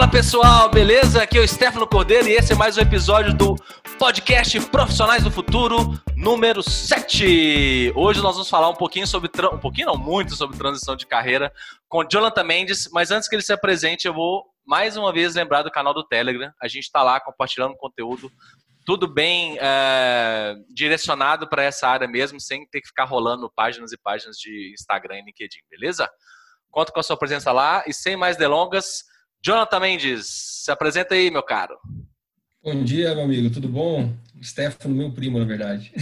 Fala pessoal, beleza? Aqui é o Stefano Cordeiro e esse é mais um episódio do podcast Profissionais do Futuro, número 7. Hoje nós vamos falar um pouquinho sobre, um pouquinho não, muito sobre transição de carreira com Jonathan Mendes, mas antes que ele se apresente, eu vou mais uma vez lembrar do canal do Telegram. A gente está lá compartilhando conteúdo, tudo bem é, direcionado para essa área mesmo, sem ter que ficar rolando páginas e páginas de Instagram e LinkedIn, beleza? Conto com a sua presença lá e sem mais delongas, Jonathan Mendes, se apresenta aí, meu caro. Bom dia, meu amigo, tudo bom? Stefano, meu primo, na verdade.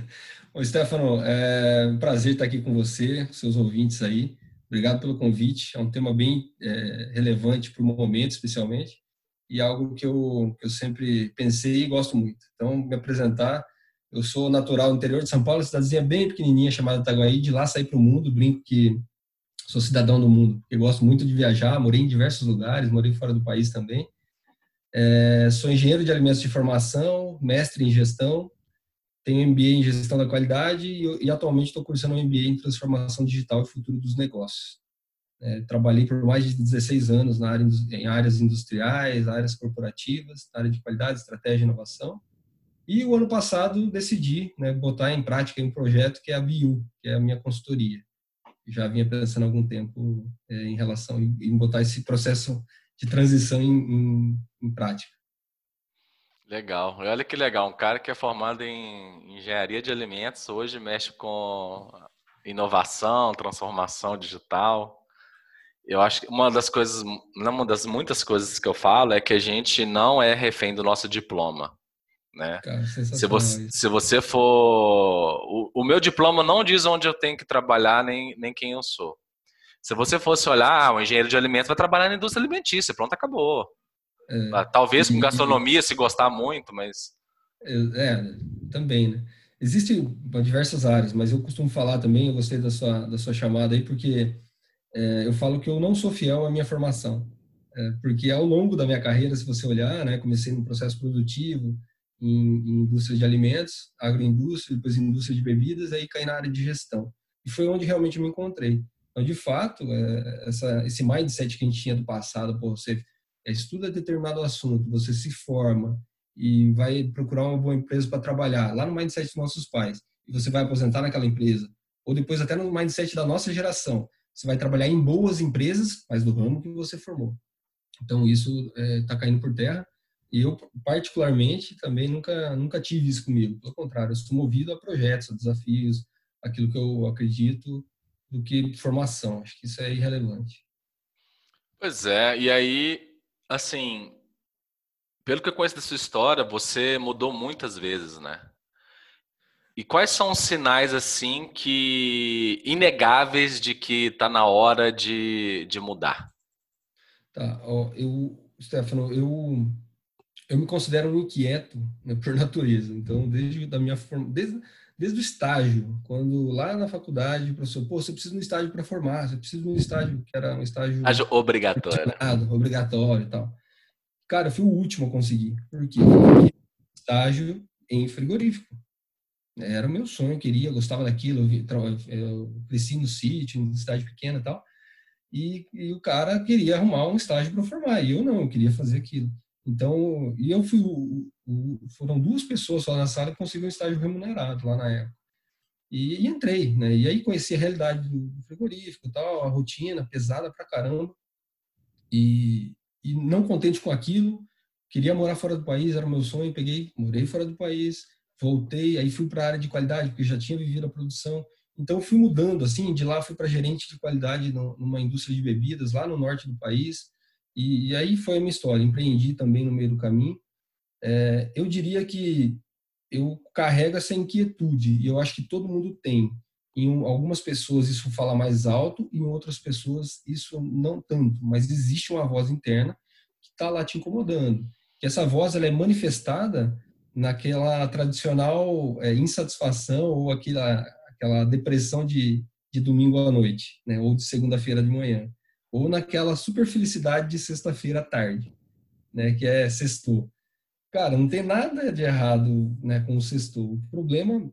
Ô, Stefano, é um prazer estar aqui com você, seus ouvintes aí. Obrigado pelo convite. É um tema bem é, relevante para o momento, especialmente, e algo que eu, que eu sempre pensei e gosto muito. Então, me apresentar. Eu sou natural do interior de São Paulo, cidadezinha bem pequenininha chamada Itaguaí. De lá saí para o mundo, brinco que sou cidadão do mundo, porque gosto muito de viajar, morei em diversos lugares, morei fora do país também. É, sou engenheiro de alimentos de formação, mestre em gestão, tenho MBA em gestão da qualidade e, e atualmente estou cursando um MBA em transformação digital e futuro dos negócios. É, trabalhei por mais de 16 anos na área, em áreas industriais, áreas corporativas, área de qualidade, estratégia e inovação. E o ano passado decidi né, botar em prática um projeto que é a BIU, que é a minha consultoria já vinha pensando há algum tempo é, em relação em botar esse processo de transição em, em, em, prática. Legal, olha que legal, um cara que é formado em engenharia de alimentos hoje mexe com inovação, transformação digital. Eu acho que uma das coisas, uma das muitas coisas que eu falo é que a gente não é refém do nosso diploma né? Cara, se, você, se você for. O, o, meu diploma não diz onde eu tenho que trabalhar, nem, nem quem eu sou. Se você fosse olhar, ah, o engenheiro de alimentos vai trabalhar na indústria alimentícia, pronto, acabou. É, ah, Talvez com gastronomia, se gostar muito, mas. É, também, né? Existem diversas áreas, mas eu costumo falar também, eu gostei da sua, da sua chamada aí, porque é, eu falo que eu não sou fiel à minha formação. É, porque ao longo da minha carreira, se você olhar, né, comecei no processo produtivo, em, em indústria de alimentos, agroindústria, depois indústria de bebidas, aí caí na área de gestão. E foi onde realmente me encontrei. Então, de fato, é, essa, esse mindset que a gente tinha do passado, pô, você estuda determinado assunto, você se forma e vai procurar uma boa empresa para trabalhar, lá no mindset dos nossos pais, e você vai aposentar naquela empresa, ou depois até no mindset da nossa geração, você vai trabalhar em boas empresas, mas do ramo que você formou. Então, isso está é, tá caindo por terra. E eu, particularmente, também nunca, nunca tive isso comigo. Pelo contrário, eu sou movido a projetos, a desafios, aquilo que eu acredito, do que formação. Acho que isso é irrelevante. Pois é, e aí, assim, pelo que eu conheço da sua história, você mudou muitas vezes, né? E quais são os sinais, assim, que inegáveis de que está na hora de, de mudar? Tá, ó, eu, Stefano, eu eu me considero um inquieto né, por natureza. Então, desde da minha forma, desde, desde o estágio, quando lá na faculdade, o professor, pô, você precisa de um estágio para formar, você precisa de um estágio que era um estágio obrigatório, obrigatório e tal. Cara, eu fui o último a conseguir, porque estágio em frigorífico. Era o meu sonho, eu queria, eu gostava daquilo, eu, eu cresci no sítio, em cidade pequena e tal. E, e o cara queria arrumar um estágio para formar, e eu não, eu queria fazer aquilo. Então, e eu fui, o, o, foram duas pessoas só na sala que conseguiram um estágio remunerado lá na época. E, e, entrei, né? E aí conheci a realidade do frigorífico, tal, a rotina pesada pra caramba. E, e não contente com aquilo, queria morar fora do país, era o meu sonho, peguei, morei fora do país, voltei, aí fui para a área de qualidade, porque já tinha vivido a produção. Então fui mudando assim, de lá fui para gerente de qualidade numa indústria de bebidas lá no norte do país. E, e, aí foi a minha história. Empreendi também no meio do caminho. É, eu diria que eu carrego essa inquietude e eu acho que todo mundo tem. Em algumas pessoas isso fala mais alto, em outras pessoas isso não tanto. Mas existe uma voz interna que está lá te incomodando. Que essa voz ela é manifestada naquela tradicional é, insatisfação ou aquela, aquela depressão de, de domingo à noite, né? ou de segunda-feira de manhã ou naquela super felicidade de sexta-feira à tarde, né, que é sextou. Cara, não tem nada de errado, né, com o sextou. O problema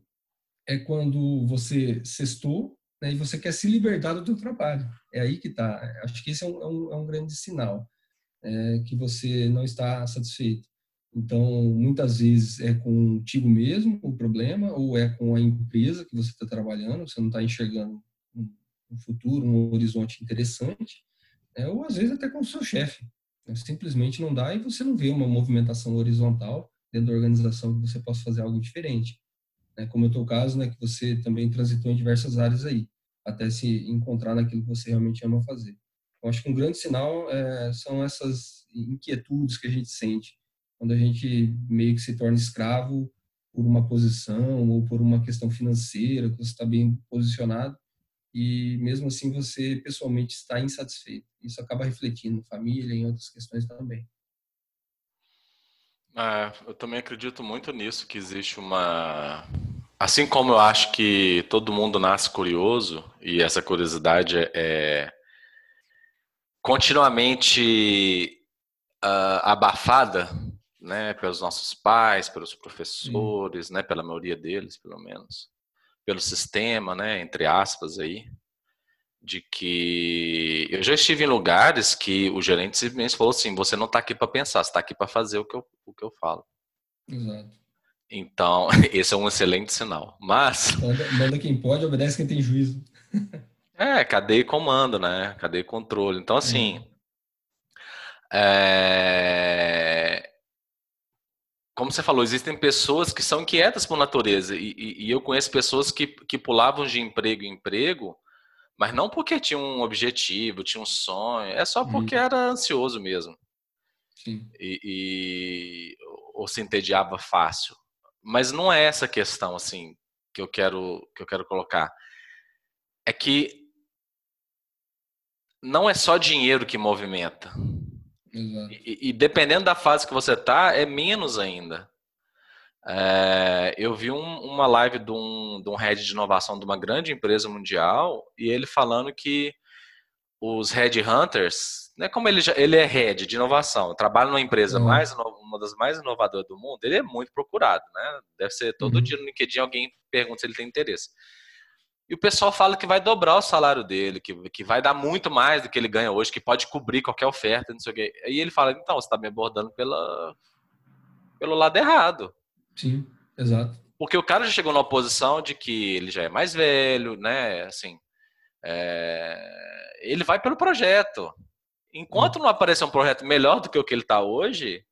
é quando você sextou né, e você quer se libertar do seu trabalho. É aí que tá. Acho que esse é um, é um, é um grande sinal. é, que você não está satisfeito. Então, muitas vezes é contigo mesmo o problema, ou é com a empresa que você está trabalhando, você não está enxergando um futuro, um horizonte interessante, é, ou às vezes até com o seu chefe. Né? Simplesmente não dá e você não vê uma movimentação horizontal dentro da organização que você possa fazer algo diferente. Né? Como é o teu caso, né, que você também transitou em diversas áreas aí, até se encontrar naquilo que você realmente ama fazer. Eu acho que um grande sinal é, são essas inquietudes que a gente sente quando a gente meio que se torna escravo por uma posição ou por uma questão financeira, que você está bem posicionado e mesmo assim você pessoalmente está insatisfeito. Isso acaba refletindo na família e em outras questões também. É, eu também acredito muito nisso, que existe uma. Assim como eu acho que todo mundo nasce curioso, e essa curiosidade é continuamente uh, abafada né, pelos nossos pais, pelos professores, né, pela maioria deles, pelo menos, pelo sistema, né, entre aspas aí, de que eu já estive em lugares que o gerente simplesmente falou assim: você não está aqui para pensar, você está aqui para fazer o que eu, o que eu falo. Exato. Então, esse é um excelente sinal. Mas. Manda, manda quem pode, obedece quem tem juízo. é, cadeia e comando, né? Cadeia e controle. Então, assim. É. É como você falou, existem pessoas que são inquietas por natureza. E, e, e, eu conheço pessoas que, que pulavam de emprego em emprego, mas não porque tinha um objetivo, tinha um sonho, é só porque era ansioso mesmo. Sim. E, e, ou se entediava fácil. Mas não é essa questão assim que eu quero que eu quero colocar. É que não é só dinheiro que movimenta. E, e, dependendo da fase que você tá, é menos ainda. É, eu vi um, uma live de um, de um head de inovação de uma grande empresa mundial e ele falando que os headhunters, né, como ele, já, ele é head de inovação, trabalha numa empresa uhum. mais uma das mais inovadoras do mundo, ele é muito procurado, né? Deve ser todo uhum. dia no LinkedIn alguém pergunta se ele tem interesse. E o pessoal fala que vai dobrar o salário dele, que, que vai dar muito mais do que ele ganha hoje, que pode cobrir qualquer oferta, não sei o quê. E ele fala, então, você está me abordando pela, pelo lado errado. Sim, exato. Porque o cara já chegou numa posição de que ele já é mais velho, né? Assim, é... ele vai pelo projeto. Enquanto não aparecer um projeto melhor do que o que ele está hoje,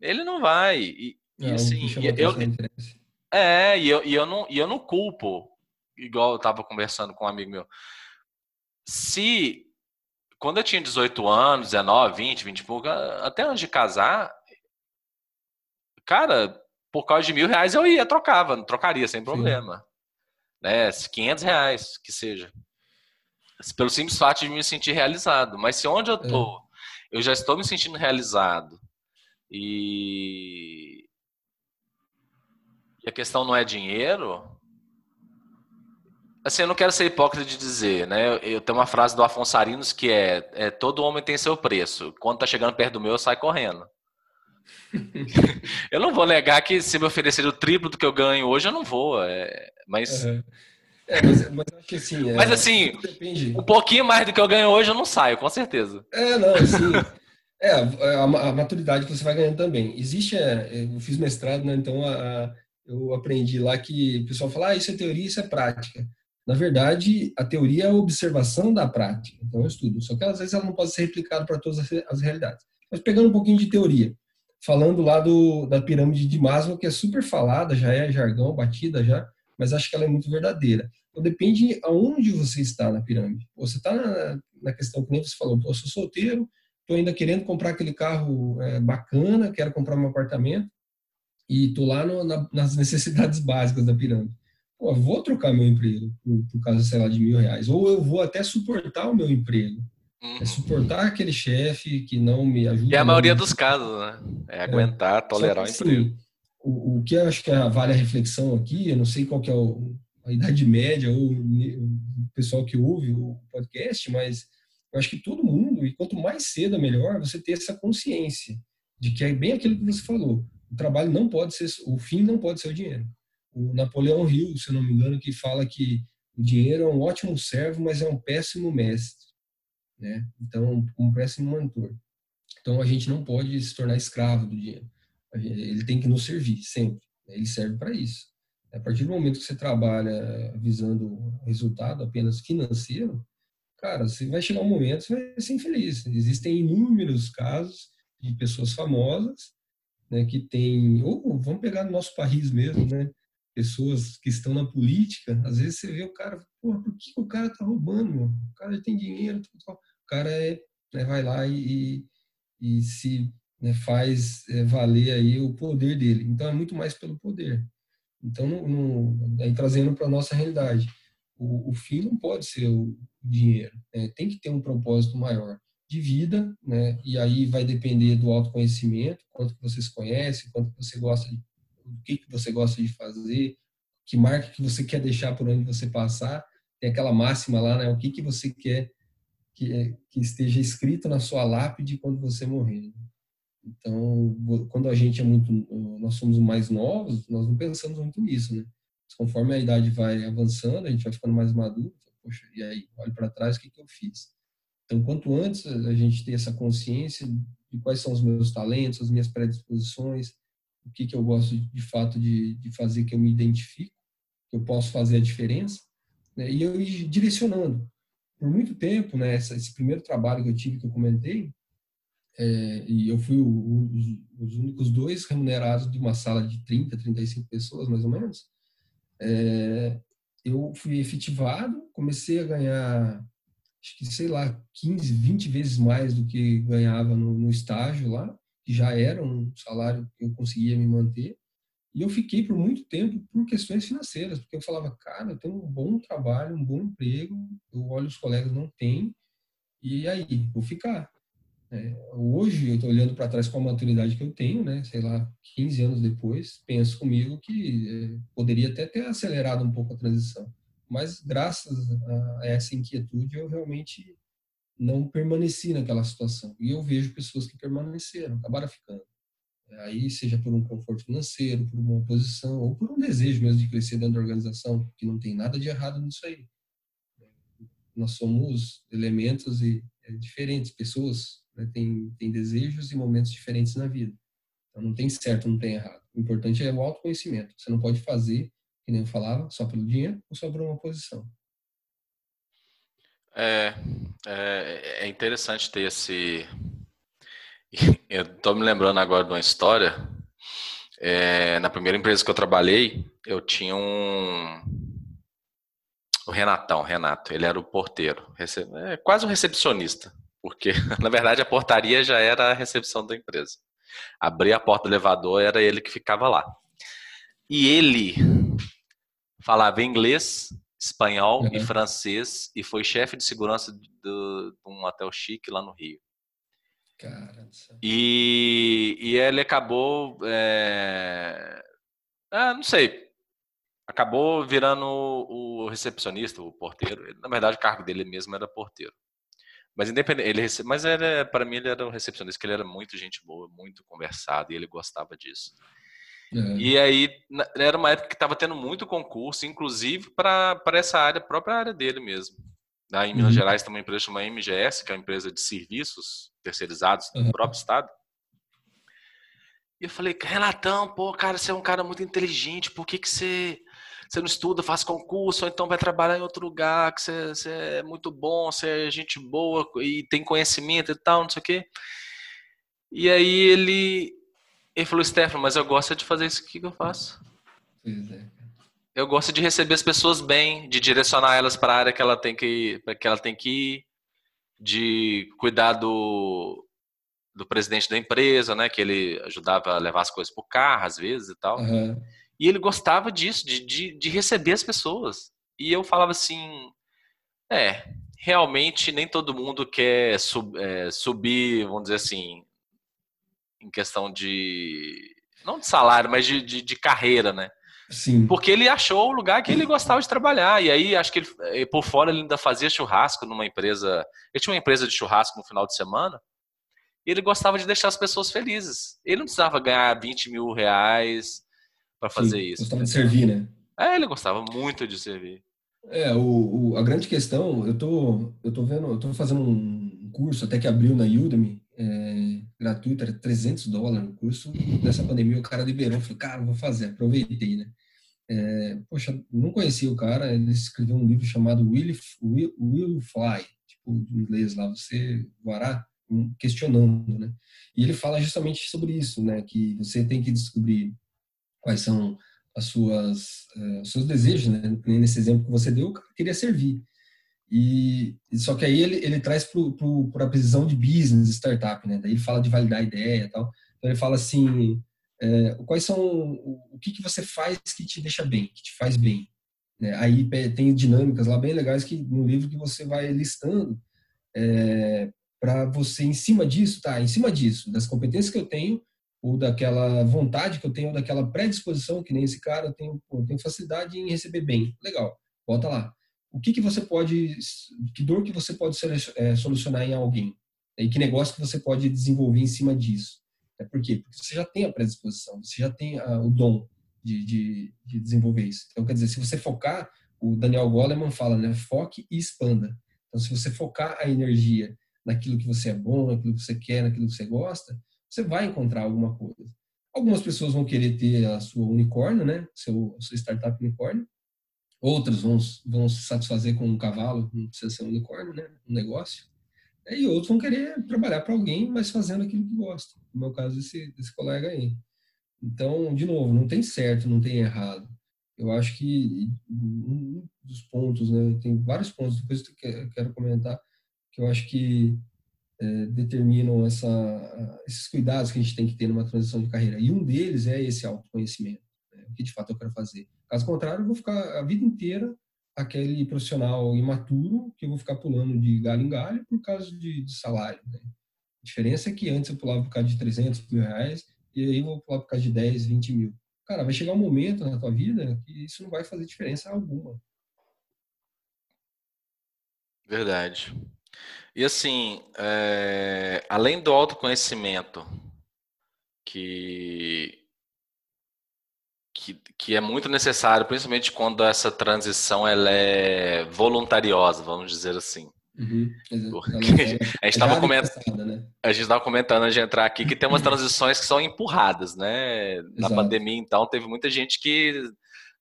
ele não vai. E, e é, assim, eu, é, e eu, e eu não, e eu não culpo igual eu estava conversando com um amigo meu. Se quando eu tinha 18 anos, 19, 20, 20 e pouco, até antes de casar, cara, por causa de mil reais eu ia, trocava, trocaria sem problema. Sim. Né? 500 reais, que seja. Pelo simples fato de me sentir realizado. Mas se onde eu tô, é. eu já estou me sentindo realizado e... e a questão não é dinheiro, Assim, eu não quero ser hipócrita de dizer, né? Eu tenho uma frase do Afonso Arinos que é, é todo homem tem seu preço. Quando tá chegando perto do meu, eu saio correndo. eu não vou negar que se me oferecer o triplo do que eu ganho hoje, eu não vou. É, mas... É, é, mas, mas acho que assim... É, mas assim, um pouquinho mais do que eu ganho hoje, eu não saio, com certeza. É, não, assim... É, a, a, maturidade que você vai ganhando também. Existe, é, eu fiz mestrado, né, então a, a, eu aprendi lá que o pessoal fala, ah, isso é teoria, isso é prática. Na verdade, a teoria é a observação da prática, então um estudo. Só que às vezes ela não pode ser replicada para todas as realidades. Mas pegando um pouquinho de teoria, falando lá do, da pirâmide de Maslow, que é super falada, já é jargão, batida já, mas acho que ela é muito verdadeira. Então depende aonde você está na pirâmide. Você está na, na, questão que nem você falou, eu sou solteiro, estou ainda querendo comprar aquele carro é, bacana, quero comprar um apartamento, e estou lá no, na, nas necessidades básicas da pirâmide pô, vou trocar meu emprego por, por causa, sei lá, de mil reais. Ou eu vou até suportar o meu emprego. É uhum. suportar aquele chefe que não me ajuda. E a maioria dos casos, né? É, é. aguentar, é. tolerar que, o assim, emprego. Assim, o, o que eu acho que é, vale a reflexão aqui, eu não sei qual que é o, a idade média ou o pessoal que ouve o podcast, mas eu acho que todo mundo, e quanto mais cedo é melhor, você ter essa consciência de que é bem aquilo que você falou. O trabalho não pode ser, o fim não pode ser o dinheiro o Napoleão Hill, se não me engano, que fala que o dinheiro é um ótimo servo, mas é um péssimo mestre, né? Então, um péssimo mentor. Então a gente não pode se tornar escravo do dinheiro. Ele tem que nos servir sempre. Ele serve para isso. A partir do momento que você trabalha visando resultado apenas financeiro, cara, você vai chegar um momento você vai ser infeliz. Existem inúmeros casos de pessoas famosas, né, que têm, ou vamos pegar no nosso país mesmo, né, pessoas que estão na política, às vezes você vê o cara, porra, por que o cara tá roubando, meu? O cara tem dinheiro, o cara é, né, vai lá e, e se né, faz é, valer aí o poder dele. Então é muito mais pelo poder. Então, não, não, aí trazendo para nossa realidade, o, o, fim não pode ser o dinheiro, né? tem que ter um propósito maior de vida, né? E aí vai depender do autoconhecimento, quanto você se conhece, quanto você gosta de, o que que você gosta de fazer, que marca que você quer deixar por onde você passar. Tem aquela máxima lá, né? O que que você quer que, que esteja escrito na sua lápide quando você morrer. Então, quando a gente é muito, nós somos mais novos, nós não pensamos muito nisso, né? Mas conforme a idade vai avançando, a gente vai ficando mais maduro. Poxa, e aí, olho para trás, o que, que eu fiz? Então, quanto antes a gente ter essa consciência de quais são os meus talentos, as minhas predisposições, o que, que eu gosto de fato de, de fazer que eu me identifico, que eu posso fazer a diferença, né? e eu ir direcionando. Por muito tempo, né, esse primeiro trabalho que eu tive, que eu comentei, é, e eu fui o, os, os, únicos dois remunerados de uma sala de 30, 35 pessoas, mais ou menos. É, eu fui efetivado, comecei a ganhar, acho que, sei lá, 15, 20 vezes mais do que ganhava no, no estágio lá, que já era um salário que eu conseguia me manter. E eu fiquei por muito tempo por questões financeiras, porque eu falava, cara, eu tenho um bom trabalho, um bom emprego, eu olho os colegas não têm, e aí, vou ficar. É, hoje, eu estou olhando para trás com a maturidade que eu tenho, né, sei lá, 15 anos depois, penso comigo que é, poderia até ter acelerado um pouco a transição. Mas, graças a essa inquietude, eu realmente não permaneci naquela situação. E eu vejo pessoas que permaneceram, acabaram ficando. Aí, seja por um conforto financeiro, por uma posição, ou por um desejo mesmo de crescer dentro da organização, que não tem nada de errado nisso aí. Nós somos elementos e, é, diferentes, pessoas né, tem desejos e momentos diferentes na vida. Então não tem certo, não tem errado. O importante é o autoconhecimento. Você não pode fazer, que nem eu falava, só pelo dinheiro ou só por uma posição. É, é, é interessante ter esse. Eu estou me lembrando agora de uma história. É, na primeira empresa que eu trabalhei, eu tinha um. O Renatão, Renato, ele era o porteiro, é, quase um recepcionista porque na verdade a portaria já era a recepção da empresa. Abrir a porta do elevador era ele que ficava lá. E ele falava inglês, espanhol uhum. e francês e foi chefe de segurança de, um hotel chique lá no Rio. Cara, e, e ele acabou, é, ah, não sei, acabou virando o, o recepcionista, o porteiro. Na verdade, o cargo dele mesmo era porteiro. Mas independente, ele rece... mas era para mim ele era um recepcionista que ele era muito gente boa, muito conversado e ele gostava disso. É. E aí era uma época que estava tendo muito concurso, inclusive para essa área, própria área dele mesmo. Lá em Minas uhum. Gerais tem uma empresa chamada MGS, que é uma empresa de serviços terceirizados uhum. do próprio estado. E eu falei, Renatão, pô, cara, você é um cara muito inteligente, por que, que você você não estuda, faz concurso, ou então vai trabalhar em outro lugar, que você, você é muito bom, você é gente boa e tem conhecimento e tal, não sei o quê. E aí ele, ele falou, Stefano, mas eu gosto de fazer isso aqui que eu faço. É. Eu gosto de receber as pessoas bem, de direcionar elas para a área que ela tem que, que ela tem que ir, de cuidar do, do presidente da empresa, né? Que ele ajudava a levar as coisas para o carro, às vezes e tal. Uhum. E ele gostava disso, de, de, de receber as pessoas. E eu falava assim: é, realmente nem todo mundo quer sub, é, subir, vamos dizer assim, em questão de. Não de salário, mas de, de, de, carreira, né? Sim. Porque ele achou o lugar que ele gostava de trabalhar. E aí, acho que ele, eh, por fora ele ainda fazia churrasco numa empresa. Ele tinha uma empresa de churrasco no final de semana. E ele gostava de deixar as pessoas felizes. Ele não precisava ganhar 20 mil reais para fazer Sim, isso. Gostava de servir, né? É, ele gostava muito de servir. É, o, o, a grande questão, eu tô, eu tô vendo, eu tô fazendo um curso até que abriu na Udemy, é, gratuito, era 300 dólares no curso. Nessa pandemia o cara liberou, falei, cara, vou fazer, aproveitei, né? É, poxa, não conhecia o cara, ele escreveu um livro chamado Will, Will, Will Fly, tipo, em inglês lá, você voará, questionando, né? E ele fala justamente sobre isso, né? Que você tem que descobrir quais são as suas, uh, os seus desejos, né? Nesse exemplo que você deu, o cara queria servir. E só que aí ele, ele traz para a visão de business, startup, né? Daí ele fala de validar a ideia, e tal. Então ele fala assim, é, quais são o, que que você faz que te deixa bem, que te faz bem. Né? Aí tem dinâmicas lá bem legais que no livro que você vai listando é, para você em cima disso, tá? Em cima disso, das competências que eu tenho ou daquela vontade que eu tenho, ou daquela predisposição que nem esse cara, eu tenho, eu tenho facilidade em receber bem. Legal, bota lá o que, que você pode, que dor que você pode é, solucionar em alguém? E que negócio que você pode desenvolver em cima disso? É por quê? Porque você já tem a predisposição, você já tem a, o dom de, de, de, desenvolver isso. Então, quer dizer, se você focar, o Daniel Goleman fala, né? Foque e expanda. Então, se você focar a energia naquilo que você é bom, naquilo que você quer, naquilo que você gosta, você vai encontrar alguma coisa. Algumas pessoas vão querer ter a sua unicórnio, né? Seu, seu startup unicórnio. Outros vão, vão se satisfazer com um cavalo, não precisa ser um unicórnio, né? Um negócio. E outros vão querer trabalhar para alguém, mas fazendo aquilo que gosta. No meu caso, desse, desse colega aí. Então, de novo, não tem certo, não tem errado. Eu acho que um dos pontos, né? Tem vários pontos, depois eu quero comentar, que eu acho que é, determinam essa, esses cuidados que a gente tem que ter numa transição de carreira. E um deles é esse autoconhecimento. Que de fato eu quero fazer Caso contrário, eu vou ficar a vida inteira aquele profissional imaturo que eu vou ficar pulando de galho em galho por causa de, de salário. Né? A diferença é que antes eu pulava por causa de 300 mil reais e aí eu vou pular por causa de 10, 20 mil. Cara, vai chegar um momento na tua vida que isso não vai fazer diferença alguma. Verdade. E assim, é, além do autoconhecimento, que que, que é muito necessário, principalmente quando essa transição ela é voluntariosa, vamos dizer assim. Uhum, a gente estava comentando, né? a gente estava comentando antes de entrar aqui que tem umas transições que são empurradas, né? Na Exato. pandemia, então, teve muita gente que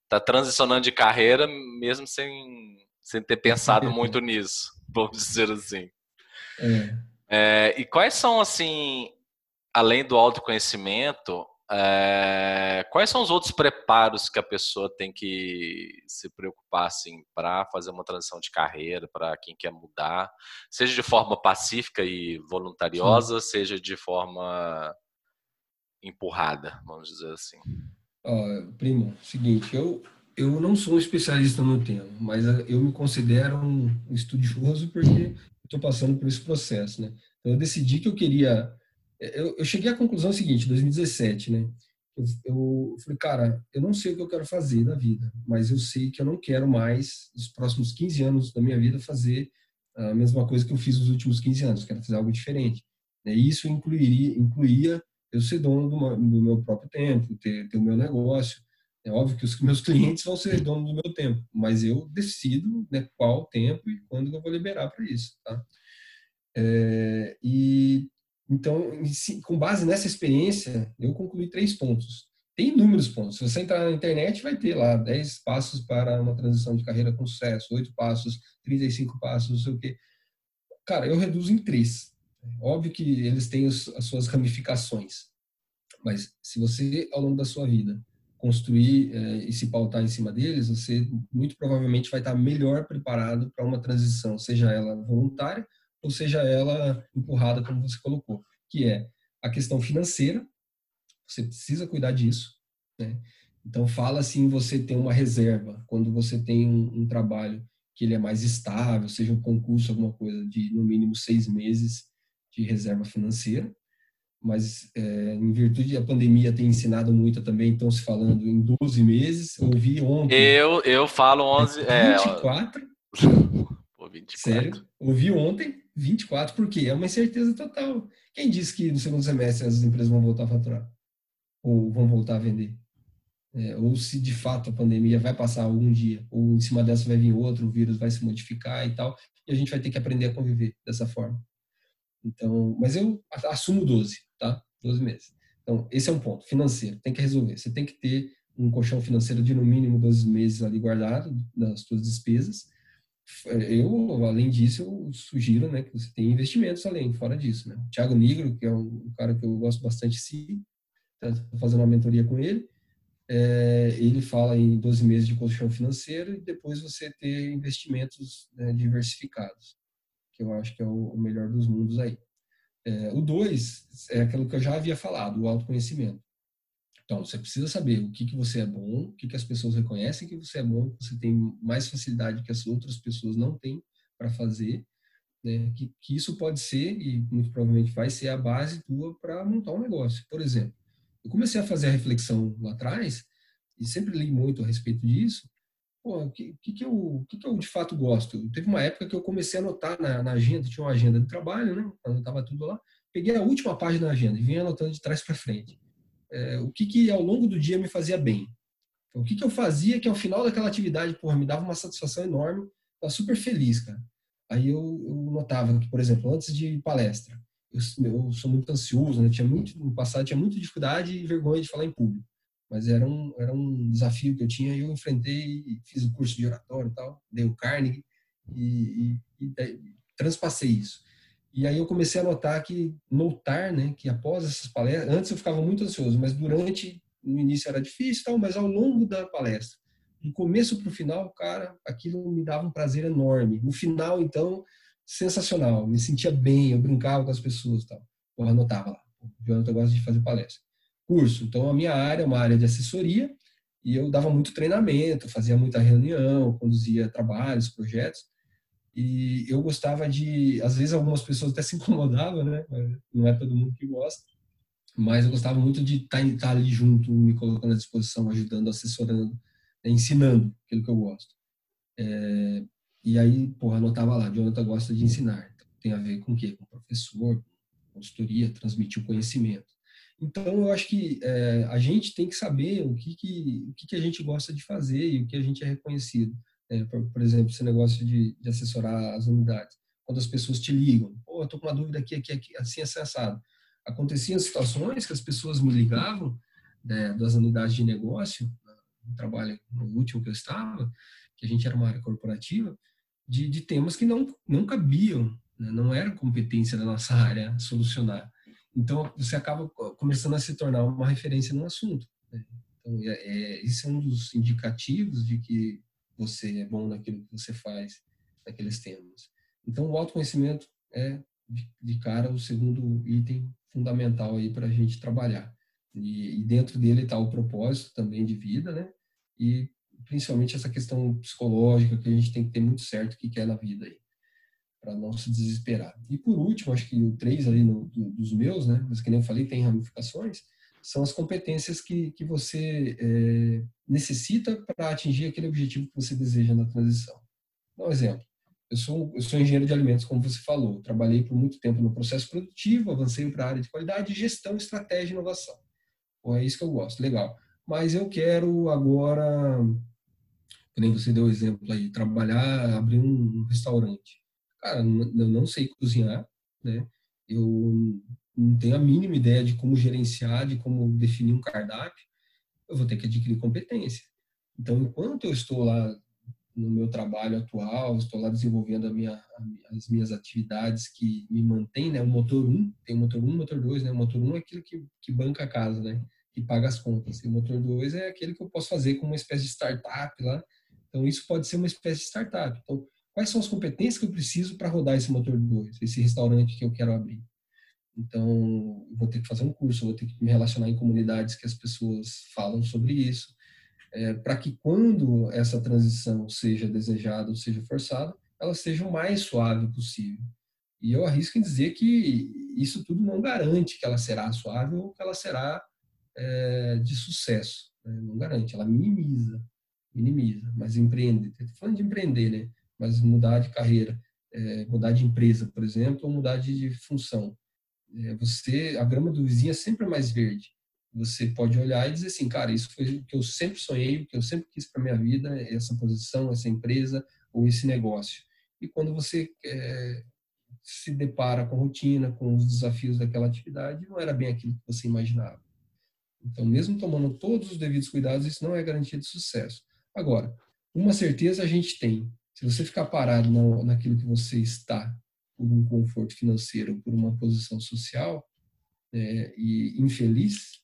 está transicionando de carreira mesmo sem, sem ter pensado muito nisso, vamos dizer assim. É. É, e quais são, assim, além do autoconhecimento, é, quais são os outros preparos que a pessoa tem que se preocupar assim, para fazer uma transição de carreira, para quem quer mudar, seja de forma pacífica e voluntariosa, Sim. seja de forma empurrada, vamos dizer assim? primo, seguinte, eu, eu não sou um especialista no tema, mas eu me considero um estudioso porque estou passando por esse processo, né? Então eu decidi que eu queria eu, eu cheguei à conclusão seguinte, 2017, né? Eu, eu, falei, cara, eu não sei o que eu quero fazer na vida, mas eu sei que eu não quero mais, nos próximos 15 anos da minha vida, fazer a mesma coisa que eu fiz nos últimos 15 anos, quero fazer algo diferente. E isso incluiria, incluía eu ser dono do, do meu próprio tempo, ter, ter o meu negócio. É óbvio que os meus clientes vão ser dono do meu tempo, mas eu decido né, qual tempo e quando eu vou liberar para isso. Tá? É, e então, com base nessa experiência, eu concluí três pontos. Tem inúmeros pontos. Se você entrar na internet, vai ter lá 10 passos para uma transição de carreira com sucesso, 8 passos, 35 passos, não sei o quê. Cara, eu reduzo em três. Óbvio que eles têm as suas ramificações. Mas se você, ao longo da sua vida, construir eh, e se pautar em cima deles, você muito provavelmente vai estar melhor preparado para uma transição, seja ela voluntária ou seja ela empurrada, como você colocou, que é a questão financeira, você precisa cuidar disso, né? Então, fala assim, você tem uma reserva, quando você tem um, um, trabalho que ele é mais estável, seja um concurso, alguma coisa, de no mínimo seis meses de reserva financeira, mas é, em virtude da pandemia tem ensinado muito também, então se falando em 12 meses, eu ouvi ontem... Eu, eu falo 11... 24... É, Pô, 24. Sério, ouvi ontem 24, porque é uma incerteza total. Quem disse que no segundo semestre as empresas vão voltar a faturar? Ou vão voltar a vender? É, ou se de fato a pandemia vai passar algum dia, ou em cima dessa vai vir outro, o vírus vai se modificar e tal, e a gente vai ter que aprender a conviver dessa forma. Então, mas eu assumo 12, tá? 12 meses. Então, esse é um ponto financeiro, tem que resolver. Você tem que ter um colchão financeiro de no mínimo 12 meses ali guardado das suas despesas. Eu, além disso, eu sugiro né, que você tenha investimentos além, fora disso. Né? Thiago Nigro, que é um cara que eu gosto bastante, sim, tá fazendo uma mentoria com ele, é, ele fala em 12 meses de colchão financeiro e depois você ter investimentos né, diversificados, que eu acho que é o, melhor dos mundos aí. É, o 2 é aquilo que eu já havia falado, o autoconhecimento. Então, você precisa saber o que, que você é bom, o que, que as pessoas reconhecem que você é bom, que você tem mais facilidade que as outras pessoas não têm para fazer, né? que, que isso pode ser, e muito provavelmente vai ser, a base tua para montar um negócio. Por exemplo, eu comecei a fazer a reflexão lá atrás, e sempre li muito a respeito disso, o que, que, que, eu, que, que eu de fato gosto? Teve uma época que eu comecei a anotar na, na agenda, tinha uma agenda de trabalho, né? Anotava tudo lá. Peguei a última página da agenda e vinha anotando de trás para frente é, o que, que ao longo do dia me fazia bem. Então, o que, que eu fazia que ao final daquela atividade, porra, me dava uma satisfação enorme, estava super feliz, cara. Aí eu, eu, notava que, por exemplo, antes de palestra, eu, eu sou muito ansioso, né? tinha muito, no passado tinha muita dificuldade e vergonha de falar em público. Mas era um, era um desafio que eu tinha e eu enfrentei, fiz o curso de oratório e tal, dei o Carnegie e, e, e transpassei isso. E aí eu comecei a notar que notar, né, que após essas palestras, antes eu ficava muito ansioso, mas durante no início era difícil, tal, mas ao longo da palestra, do começo para o final, cara, aquilo me dava um prazer enorme. No final, então, sensacional, me sentia bem, eu brincava com as pessoas, tal. Porra, anotava lá. O Jonathan gosta de fazer palestra. Curso. Então, a minha área é uma área de assessoria e eu dava muito treinamento, fazia muita reunião, conduzia trabalhos, projetos. E eu gostava de, às vezes algumas pessoas até se incomodavam, né? Não é todo mundo que gosta. Mas eu gostava muito de estar, tá estar tá ali junto, me colocando à disposição, ajudando, assessorando, né? ensinando aquilo que eu gosto. É, e aí, porra, anotava lá, Jonathan gosta de ensinar. Então, tem a ver com o quê? Com professor, consultoria, transmitir o conhecimento. Então, eu acho que é, a gente tem que saber o que, que, o que, que a gente gosta de fazer e o que a gente é reconhecido. É, por, por, exemplo, esse negócio de, de, assessorar as unidades. Quando as pessoas te ligam, pô, eu tô com uma dúvida aqui, aqui, aqui assim, assim, assado. Aconteciam situações que as pessoas me ligavam né, das unidades de negócio, no trabalho no último que eu estava, que a gente era uma área corporativa, de, de temas que não, não cabiam, né, não era competência da nossa área solucionar. Então, você acaba começando a se tornar uma referência no assunto. Né? Então, é, é, esse é um dos indicativos de que você é bom naquilo que você faz, naqueles temas. Então, o autoconhecimento é, de, cara, o segundo item fundamental aí para a gente trabalhar. E, e dentro dele está o propósito também de vida, né? E principalmente essa questão psicológica que a gente tem que ter muito certo o que quer na vida aí, para não se desesperar. E por último, acho que o três ali no, do, dos meus, né? Mas que nem eu falei, tem ramificações são as competências que, que você é, necessita para atingir aquele objetivo que você deseja na transição. Dá um exemplo. Eu sou, eu sou engenheiro de alimentos, como você falou. Trabalhei por muito tempo no processo produtivo, avancei para a área de qualidade, gestão, estratégia e inovação. Bom, é isso que eu gosto, legal. Mas eu quero agora, nem você deu o exemplo aí, trabalhar, abrir um restaurante. Cara, eu não sei cozinhar, né? Eu não tenho a mínima ideia de como gerenciar, de como definir um cardápio, eu vou ter que adquirir competência. Então, enquanto eu estou lá no meu trabalho atual, estou lá desenvolvendo minha, as minhas atividades que me mantêm, né? O motor 1, tem o motor 1 e motor 2, né? O motor 1 é aquilo que, que banca a casa, né? Que paga as contas. E o motor 2 é aquele que eu posso fazer com uma espécie de startup lá. Então, isso pode ser uma espécie de startup. Então, quais são as competências que eu preciso para rodar esse motor 2, esse restaurante que eu quero abrir? Então, vou ter que fazer um curso, vou ter que me relacionar em comunidades que as pessoas falam sobre isso, é, para que quando essa transição seja desejada ou seja forçada, ela seja o mais suave possível. E eu arrisco em dizer que isso tudo não garante que ela será suave ou que ela será é, de sucesso. Né? Não garante, ela minimiza, minimiza. Mas empreender, estou falando de empreender, né? Mas mudar de carreira, é, mudar de empresa, por exemplo, ou mudar de, de função você, a grama do vizinho é sempre mais verde. Você pode olhar e dizer assim, cara, isso foi o que eu sempre sonhei, o que eu sempre quis para minha vida, essa posição, essa empresa ou esse negócio. E quando você é, se depara com a rotina, com os desafios daquela atividade, não era bem aquilo que você imaginava. Então, mesmo tomando todos os devidos cuidados, isso não é garantia de sucesso. Agora, uma certeza a gente tem: se você ficar parado na, naquilo que você está, por um conforto financeiro, por uma posição social, é, e infeliz,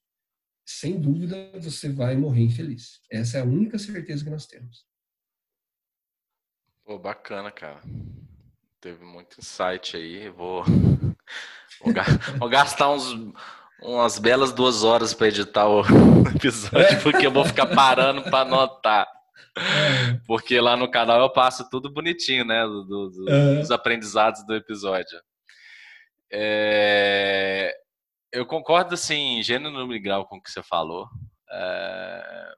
sem dúvida você vai morrer infeliz. Essa é a única certeza que nós temos. Pô, bacana, cara. Teve muito insight aí. Vou, vou, gastar uns, umas belas duas horas para editar o episódio, porque eu vou ficar parando para anotar. É. Porque lá no canal eu passo tudo bonitinho, né? Do, do, uhum. Dos aprendizados do episódio. É... Eu concordo, assim, gênero no grau com o que você falou. É...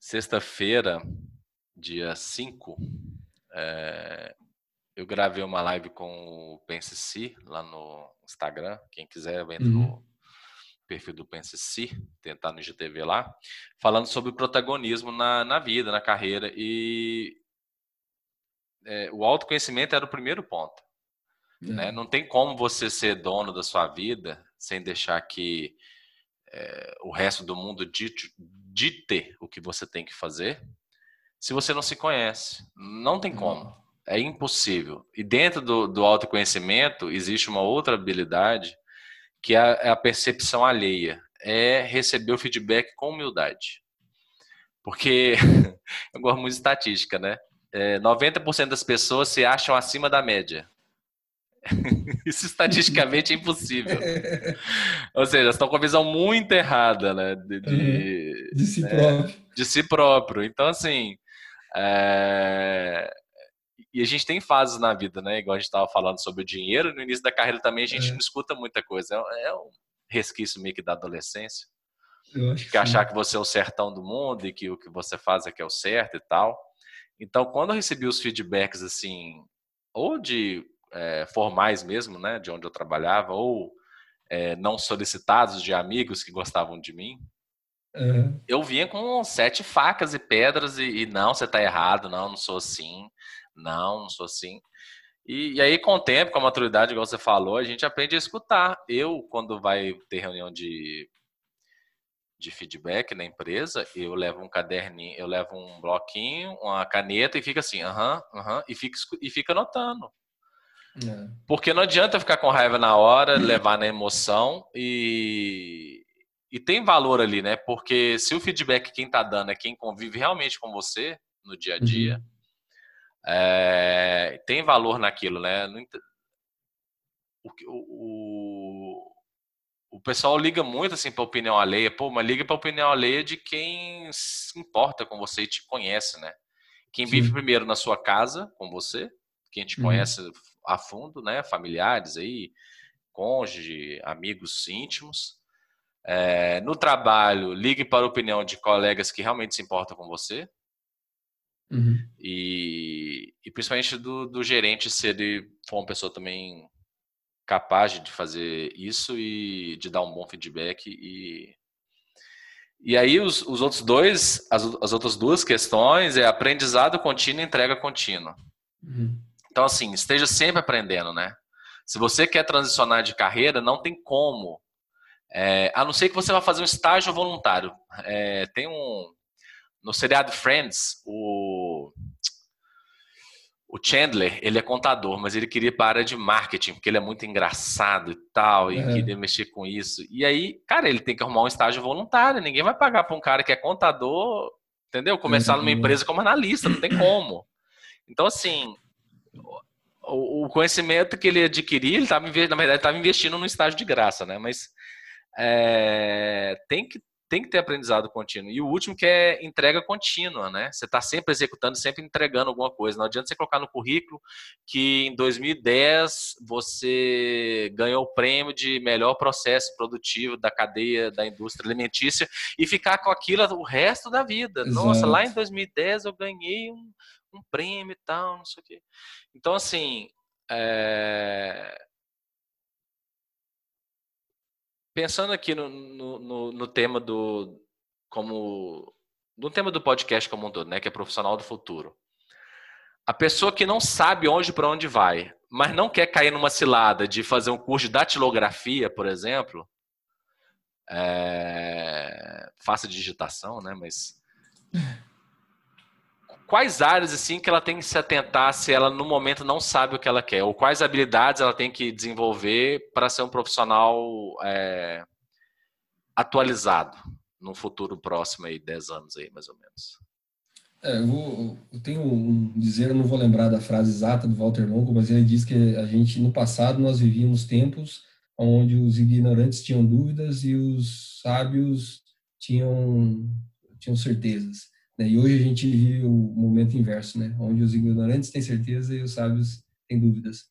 Sexta-feira, dia 5, é... eu gravei uma live com o Pense lá no Instagram. Quem quiser, entra uhum. no perfil do Pense tentar no IGTV lá, falando sobre o protagonismo na, na vida, na carreira. E é, o autoconhecimento era o primeiro ponto. É. Né? Não tem como você ser dono da sua vida sem deixar que é, o resto do mundo dite, dite o que você tem que fazer se você não se conhece. Não tem como. É impossível. E dentro do, do autoconhecimento existe uma outra habilidade que é a, é a percepção alheia. É receber o feedback com humildade. Porque eu gosto muito de estatística, né? É, 90% das pessoas se acham acima da média. Isso estatisticamente é impossível. Ou seja, estão com a visão muito errada, né? De, de, de si né? próprio. De si próprio. Então, assim, é... E a gente tem fases na vida, né? Igual a gente estava falando sobre o dinheiro, no início da carreira também a gente é. não escuta muita coisa. É, é um resquício meio que da adolescência. Eu acho que, que achar que você é o certão do mundo e que o que você faz é que é o certo e tal. Então, quando eu recebi os feedbacks, assim, ou de é, formais mesmo, né? De onde eu trabalhava, ou é, não solicitados de amigos que gostavam de mim, Uhum. Eu vinha com sete facas e pedras e, e não, você está errado, não, não sou assim, não, não sou assim. E, e, aí, com o tempo, com a maturidade, igual você falou, a gente aprende a escutar. Eu, quando vai ter reunião de, de feedback na empresa, eu levo um caderninho, eu levo um bloquinho, uma caneta e fica assim, aham, uh aham, -huh, uh -huh, e, fica, e fica anotando. É. Porque não adianta ficar com raiva na hora, levar na emoção e, e tem valor ali, né? Porque se o feedback quem tá dando é quem convive realmente com você no dia a dia, uhum. É, tem valor naquilo, né? O, o, o pessoal liga muito assim para opinião alheia, pô, mas liga para opinião alheia de quem se importa com você e te conhece, né? Quem Sim. vive primeiro na sua casa com você, quem te uhum. conhece a fundo, né? Familiares aí, cônjuge, amigos íntimos. É, no trabalho, ligue para a opinião de colegas que realmente se importam com você. Uhum. E, e, principalmente do, do, gerente, se ele for uma pessoa também capaz de fazer isso e de dar um bom feedback. E, e aí, os, os outros dois, as, as, outras duas questões é aprendizado contínuo e entrega contínua. Uhum. Então, assim, esteja sempre aprendendo, né? Se você quer transicionar de carreira, não tem como é, a não ser que você vá fazer um estágio voluntário. É, tem um. No seriado Friends, o, o Chandler, ele é contador, mas ele queria para a área de marketing, porque ele é muito engraçado e tal, e é. queria mexer com isso. E aí, cara, ele tem que arrumar um estágio voluntário. Ninguém vai pagar para um cara que é contador, entendeu? Começar uhum. numa empresa como analista, não tem como. Então, assim, o, conhecimento que ele adquiria, ele estava, na verdade, estava investindo no estágio de graça, né? Mas é, tem, que, tem que ter aprendizado contínuo. E o último que é entrega contínua, né? Você está sempre executando, sempre entregando alguma coisa. Não adianta você colocar no currículo que em 2010 você ganhou o prêmio de melhor processo produtivo da cadeia da indústria alimentícia e ficar com aquilo o resto da vida. Exato. Nossa, lá em 2010 eu ganhei um, um prêmio e tal, não sei o quê. Então, assim, é, pensando aqui no, no, no, tema do como no tema do podcast como um todo, né, que é profissional do futuro. A pessoa que não sabe onde para onde vai, mas não quer cair numa cilada de fazer um curso de datilografia, por exemplo, é, faça digitação, né? Mas quais áreas assim que ela tem que se atentar se ela no momento não sabe o que ela quer ou quais habilidades ela tem que desenvolver para ser um profissional é, atualizado no futuro próximo aí 10 anos aí mais ou menos é, eu, vou, eu tenho um dizer, eu não vou lembrar da frase exata do Walter Longo, mas ele diz que a gente, no passado, nós vivíamos tempos onde os ignorantes tinham dúvidas e os sábios tinham, tinham certezas. Né? E hoje a gente vive o momento inverso, né? onde os ignorantes têm certeza e os sábios têm dúvidas.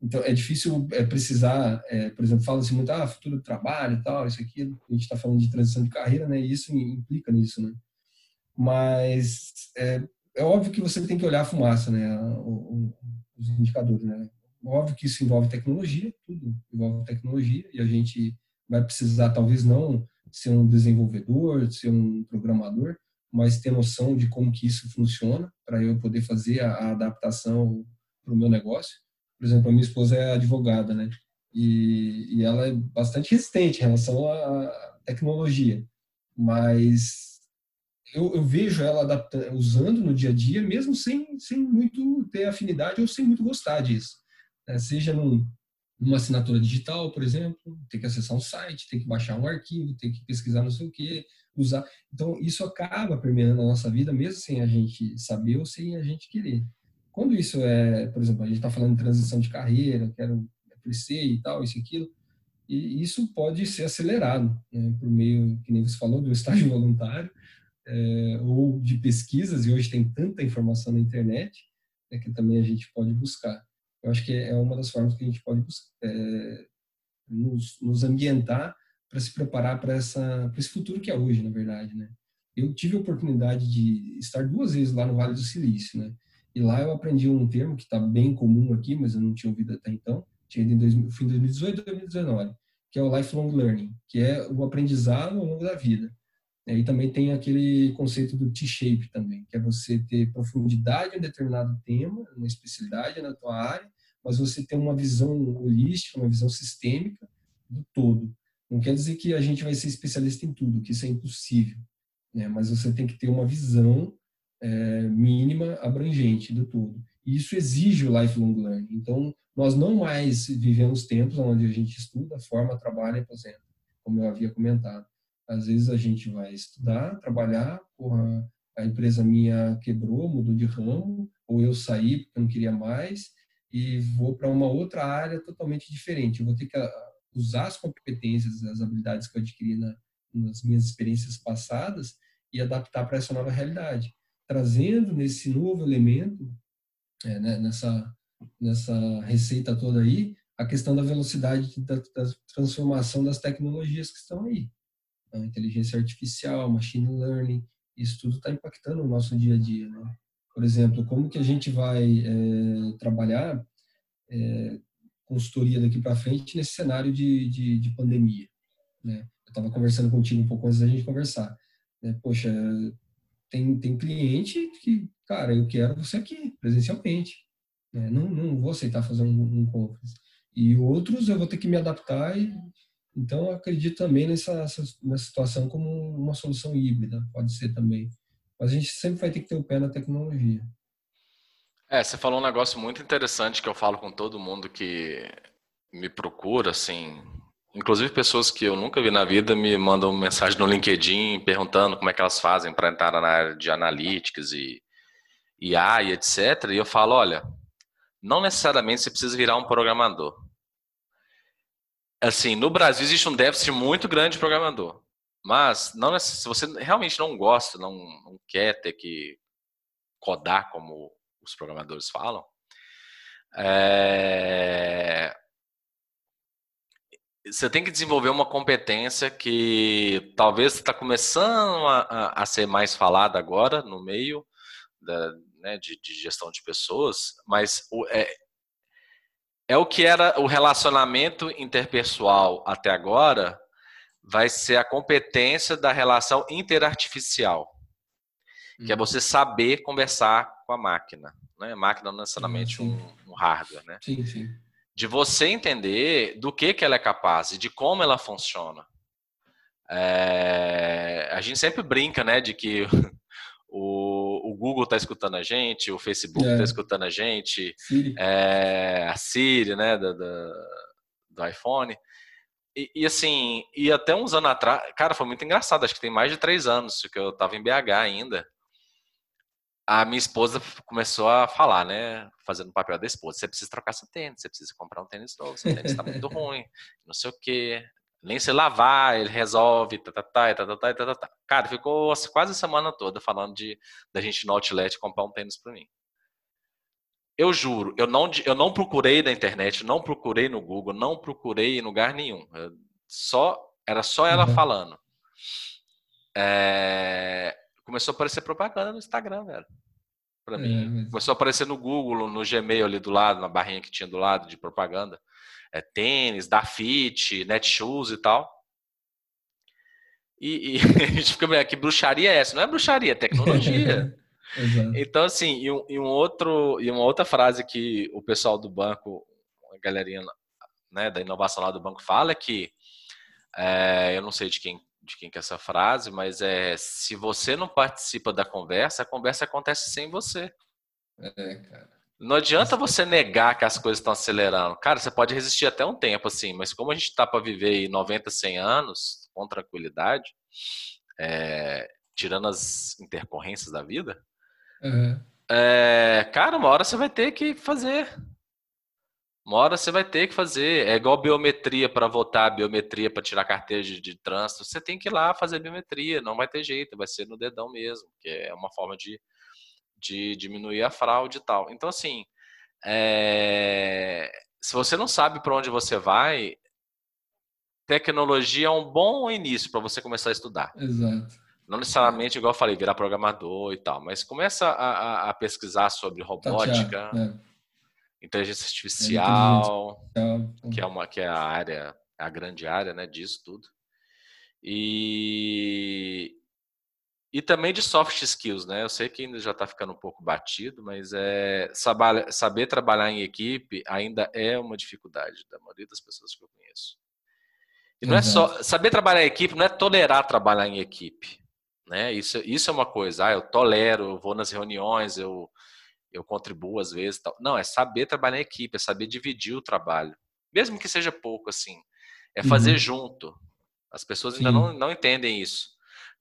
Então, é difícil é, precisar, é, por exemplo, fala-se muito, ah, futuro do trabalho tal, isso aqui, a gente está falando de transição de carreira, né, e isso implica nisso, né. Mas é, é óbvio que você tem que olhar a fumaça, né, o, o, os indicadores, né. Óbvio que isso envolve tecnologia, tudo envolve tecnologia, e a gente vai precisar, talvez não ser um desenvolvedor, ser um programador, mas ter noção de como que isso funciona para eu poder fazer a, a adaptação para o meu negócio. Por exemplo, a minha esposa é advogada, né? E, e ela é bastante resistente em relação à tecnologia, mas eu, eu vejo ela usando no dia a dia, mesmo sem, sem muito ter afinidade ou sem muito gostar disso. Né? Seja num, numa assinatura digital, por exemplo, ter que acessar um site, ter que baixar um arquivo, ter que pesquisar não sei o que, usar. Então, isso acaba permeando a nossa vida, mesmo sem a gente saber ou sem a gente querer. Quando isso é, por exemplo, a gente está falando de transição de carreira, quero crescer e tal, isso e aquilo, e isso pode ser acelerado né, por meio, que nem você falou, do estágio voluntário, é, ou de pesquisas, e hoje tem tanta informação na internet, né, que também a gente pode buscar. Eu acho que é uma das formas que a gente pode é, nos, nos ambientar para se preparar para esse futuro que é hoje, na verdade, né? Eu tive a oportunidade de estar duas vezes lá no Vale do Silício, né? E lá eu aprendi um termo que está bem comum aqui, mas eu não tinha ouvido até então. Tinha em 2000, fui em 2018 e 2019, que é o lifelong learning, que é o aprendizado ao longo da vida. E também tem aquele conceito do T-shape também, que é você ter profundidade em determinado tema, uma especialidade na tua área, mas você ter uma visão holística, uma visão sistêmica do todo. Não quer dizer que a gente vai ser especialista em tudo, que isso é impossível, né? mas você tem que ter uma visão é, mínima, abrangente do todo. E isso exige o lifelong learning. Então, nós não mais vivemos tempos onde a gente estuda, forma, trabalha e aposenta, como eu havia comentado. Às vezes a gente vai estudar, trabalhar, porra, a empresa minha quebrou, mudou de ramo, ou eu saí porque não queria mais, e vou para uma outra área totalmente diferente. Eu vou ter que usar as competências, as habilidades que eu adquiri na, nas minhas experiências passadas e adaptar para essa nova realidade, trazendo nesse novo elemento, é, né, nessa nessa receita toda aí, a questão da velocidade da, da, transformação das tecnologias que estão aí, a inteligência artificial, machine learning, isso tudo está impactando o nosso dia a dia, né? Por exemplo, como que a gente vai é, trabalhar é, consultoria daqui para frente nesse cenário de, de, de pandemia. Né? Eu estava conversando contigo um pouco antes da gente conversar. Né? Poxa, tem, tem cliente que, cara, eu quero você aqui, presencialmente. Né? Não, não vou aceitar fazer um, um conference. E outros eu vou ter que me adaptar e então acredito também nessa, nessa situação como uma solução híbrida, pode ser também. Mas a gente sempre vai ter que ter o pé na tecnologia. É, você falou um negócio muito interessante que eu falo com todo mundo que me procura, assim. Inclusive pessoas que eu nunca vi na vida me mandam mensagem no LinkedIn perguntando como é que elas fazem para entrar na área de analytics e IA e etc. E eu falo, olha, não necessariamente você precisa virar um programador. Assim, no Brasil existe um déficit muito grande de programador. Mas não se você realmente não gosta, não, não quer ter que codar como os programadores falam, é... você tem que desenvolver uma competência que talvez está começando a, a, ser mais falada agora no meio da, né, de, de, gestão de pessoas, mas o, é, é o que era o relacionamento interpessoal até agora, vai ser a competência da relação interartificial que é uhum. você saber conversar com a máquina. Né? A máquina não é necessariamente um, um, hardware, né? Sim, sim. De você entender do que, que ela é capaz e de como ela funciona. É, a gente sempre brinca, né, de que o, o Google está escutando a gente, o Facebook está é. escutando a gente, é, a Siri, né, do, do, do iPhone. E, e, assim, e até uns anos atrás, cara, foi muito engraçado, acho que tem mais de três anos que eu estava em BH ainda. A minha esposa começou a falar, né, fazendo o papel da esposa, você precisa trocar seu tênis, você precisa comprar um tênis novo, seu tênis está muito ruim, não sei o quê nem se lavar, ele resolve, tá, tá, tá, tá, tá, tá, tá, tá. Cara, ficou quase a semana toda falando de da gente no outlet comprar um tênis para mim. Eu juro, eu não, eu não procurei na internet, não procurei no Google, não procurei em lugar nenhum. Eu só era só ela uhum. falando. É, começou a aparecer propaganda no Instagram, velho. Pra mim. É, mas... Começou a aparecer no Google, no Gmail ali do lado, na barrinha que tinha do lado de propaganda é, tênis, da Fit, Netshoes e tal. E, e a gente fica vendo que bruxaria é essa? Não é bruxaria, é tecnologia. então, assim, e um, e um, outro, e uma outra frase que o pessoal do banco, a galerinha né, da inovação lá do banco fala é que, é, eu não sei de quem, de quem que é essa frase, mas é se você não participa da conversa, a conversa acontece sem você. É, cara. Não adianta você negar que as coisas estão acelerando. Cara, você pode resistir até um tempo, assim, mas como a gente está para viver 90, 100 anos com tranquilidade, é, tirando as intercorrências da vida, uhum. é, cara, uma hora você vai ter que fazer. Uma hora você vai ter que fazer. É igual biometria para votar, biometria para tirar carteira de, de, trânsito. Você tem que ir lá fazer biometria, não vai ter jeito, vai ser no dedão mesmo, que é uma forma de de diminuir a fraude e tal. Então, assim, é... se você não sabe para onde você vai, tecnologia é um bom início para você começar a estudar. Exato. Não necessariamente, igual eu falei, virar programador e tal, mas começa a, a pesquisar sobre robótica, é. inteligência artificial, é, que é uma que é a área, a grande área, né, disso tudo. E, e também de soft skills, né? Eu sei que ainda já está ficando um pouco batido, mas é, saber, saber trabalhar em equipe ainda é uma dificuldade da maioria das pessoas que eu conheço. E não é só saber trabalhar em equipe, não é tolerar trabalhar em equipe, né? Isso, isso é uma coisa. Ah, eu tolero, eu vou nas reuniões, eu eu contribuo às vezes, tal. Não, é saber trabalhar em equipe, é saber dividir o trabalho, mesmo que seja pouco assim. É fazer uhum. junto. As pessoas Sim. ainda não, não entendem isso.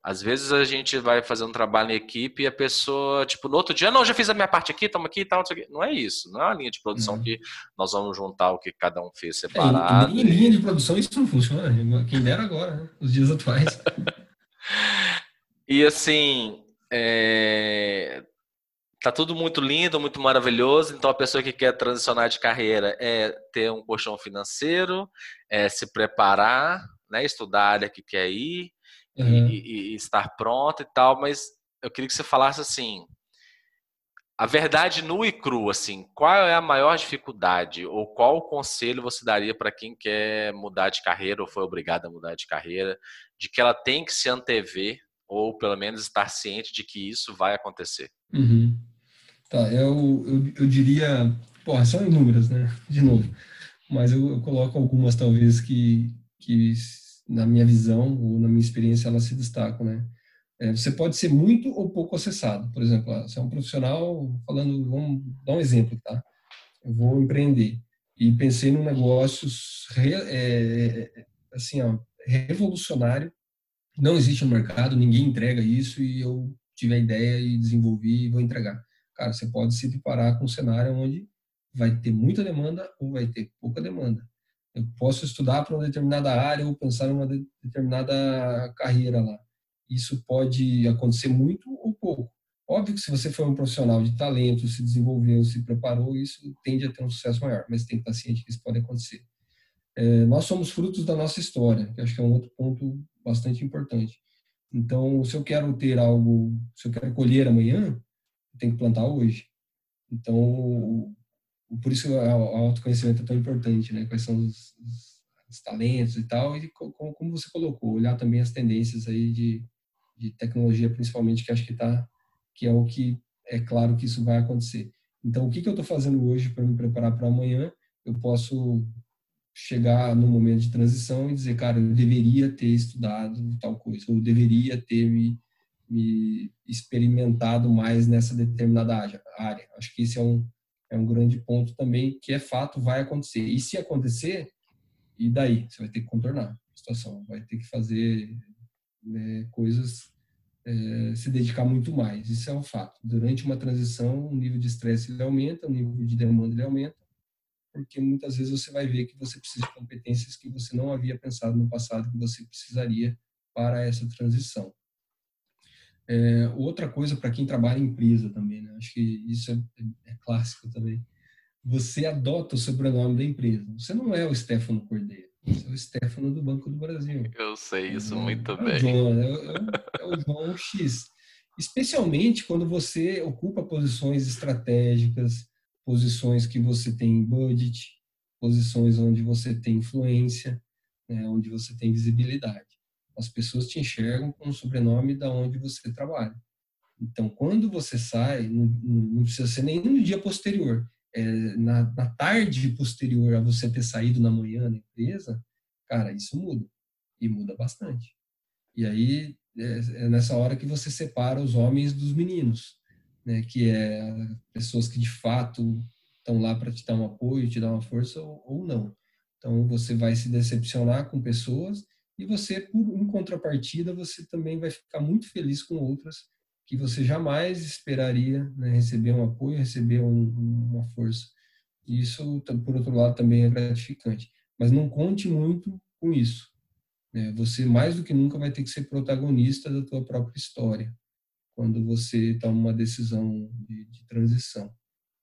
Às vezes a gente vai fazer um trabalho em equipe e a pessoa, tipo, no outro dia, não, já fiz a minha parte aqui, toma aqui e tal, não é isso. Não é uma linha de produção uhum. que nós vamos juntar o que cada um fez separado. É, em linha de produção isso não funciona. Quem dera agora, né? Os dias atuais. e assim, é... tá tudo muito lindo, muito maravilhoso. Então a pessoa que quer transicionar de carreira é ter um colchão financeiro, é se preparar, né? Estudar a área que quer ir uhum. e, e, estar pronto e tal, mas eu queria que você falasse assim, a verdade nua e crua, assim, qual é a maior dificuldade ou qual conselho você daria para quem quer mudar de carreira ou foi obrigado a mudar de carreira, de que ela tem que se antever ou pelo menos estar ciente de que isso vai acontecer? Uhum. Tá, eu, eu, eu diria, porra, são inúmeras, né? De novo, mas eu, eu coloco algumas talvez que, que na minha visão ou na minha experiência, elas se destacam, né? É, você pode ser muito ou pouco acessado. Por exemplo, ah, você é um profissional falando, vamos dar um exemplo, tá? Eu vou empreender e pensei num negócio re, é, assim, ó, revolucionário. Não existe no mercado, ninguém entrega isso e eu tive a ideia e desenvolvi e vou entregar. Cara, você pode se deparar com um cenário onde vai ter muita demanda ou vai ter pouca demanda. Eu posso estudar para uma determinada área ou pensar em uma determinada carreira lá. Isso pode acontecer muito ou pouco. Óbvio que se você for um profissional de talento, se desenvolveu, se preparou, isso tende a ter um sucesso maior, mas tem que estar ciente que isso pode acontecer. É, nós somos frutos da nossa história, que acho que é um outro ponto bastante importante. Então, se eu quero ter algo, se eu quero colher amanhã, eu tenho que plantar hoje. Então, por isso o autoconhecimento é tão importante, né? Quais são os, os, os talentos e tal, e como, como, você colocou, olhar também as tendências aí de, de tecnologia, principalmente, que acho que tá, que é o que é claro que isso vai acontecer. Então, o que, que eu estou fazendo hoje para me preparar para amanhã? Eu posso chegar no momento de transição e dizer, cara, eu deveria ter estudado tal coisa, ou deveria ter me, me experimentado mais nessa determinada área. Acho que esse é um, é um grande ponto também, que é fato, vai acontecer. E se acontecer, e daí? Você vai ter que contornar a situação, vai ter que fazer né, coisas, é, se dedicar muito mais. Isso é um fato. Durante uma transição, o nível de estresse aumenta, o nível de demanda aumenta, porque muitas vezes você vai ver que você precisa de competências que você não havia pensado no passado que você precisaria para essa transição. É, outra coisa para quem trabalha em empresa também, né? acho que isso é, é, clássico também. Você adota o sobrenome da empresa. Você não é o Stefano Cordeiro, você é o Stefano do Banco do Brasil. Eu sei isso é, muito é bem. O é, é, é o João X. Especialmente quando você ocupa posições estratégicas, posições que você tem budget, posições onde você tem influência, né, onde você tem visibilidade. As pessoas te enxergam com o sobrenome da onde você trabalha. Então, quando você sai, não, não precisa ser nem no dia posterior, é, na, na, tarde posterior a você ter saído na manhã na empresa, cara, isso muda. E muda bastante. E aí, é, é nessa hora que você separa os homens dos meninos né, que é pessoas que de fato estão lá para te dar um apoio, te dar uma força ou, ou, não. Então você vai se decepcionar com pessoas e você, por em contrapartida, você também vai ficar muito feliz com outras que você jamais esperaria né, receber um apoio, receber um, uma força. Isso, por outro lado, também é gratificante. Mas não conte muito com isso. Né? Você, mais do que nunca, vai ter que ser protagonista da tua própria história quando você toma uma decisão de, de transição.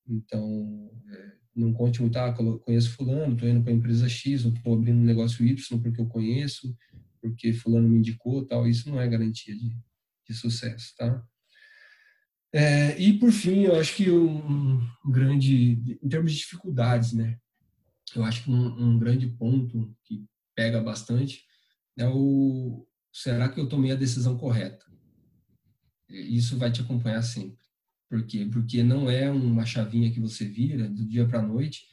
Então, é, não conte muito, ah, conheço fulano, estou indo para a empresa X, estou abrindo um negócio Y porque eu conheço, porque fulano me indicou, tal. Isso não é garantia de, de sucesso, tá? É, e por fim, eu acho que um, um, grande, em termos de dificuldades, né? Eu acho que um, um grande ponto que pega bastante é o será que eu tomei a decisão correta? Isso vai te acompanhar sempre. Por quê? Porque não é uma chavinha que você vira do dia para a noite,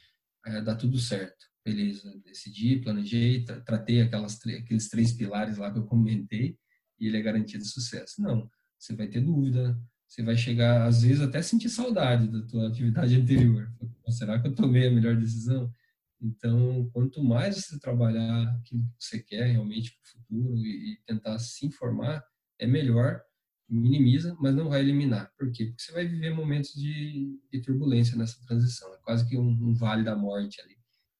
é, dá tudo certo. Beleza, decidi, planejei, tra tratei aquelas, aqueles três pilares lá que eu comentei e ele é garantia de sucesso. Não, você vai ter dúvida, você vai chegar, às vezes, até sentir saudade da tua atividade anterior. Será que eu tomei a melhor decisão? Então, quanto mais você trabalhar aquilo que você quer realmente para o futuro e, e tentar se informar, é melhor minimiza, mas não vai eliminar. Por quê? Porque você vai viver momentos de, de turbulência nessa transição. É quase que um, um, vale da morte ali,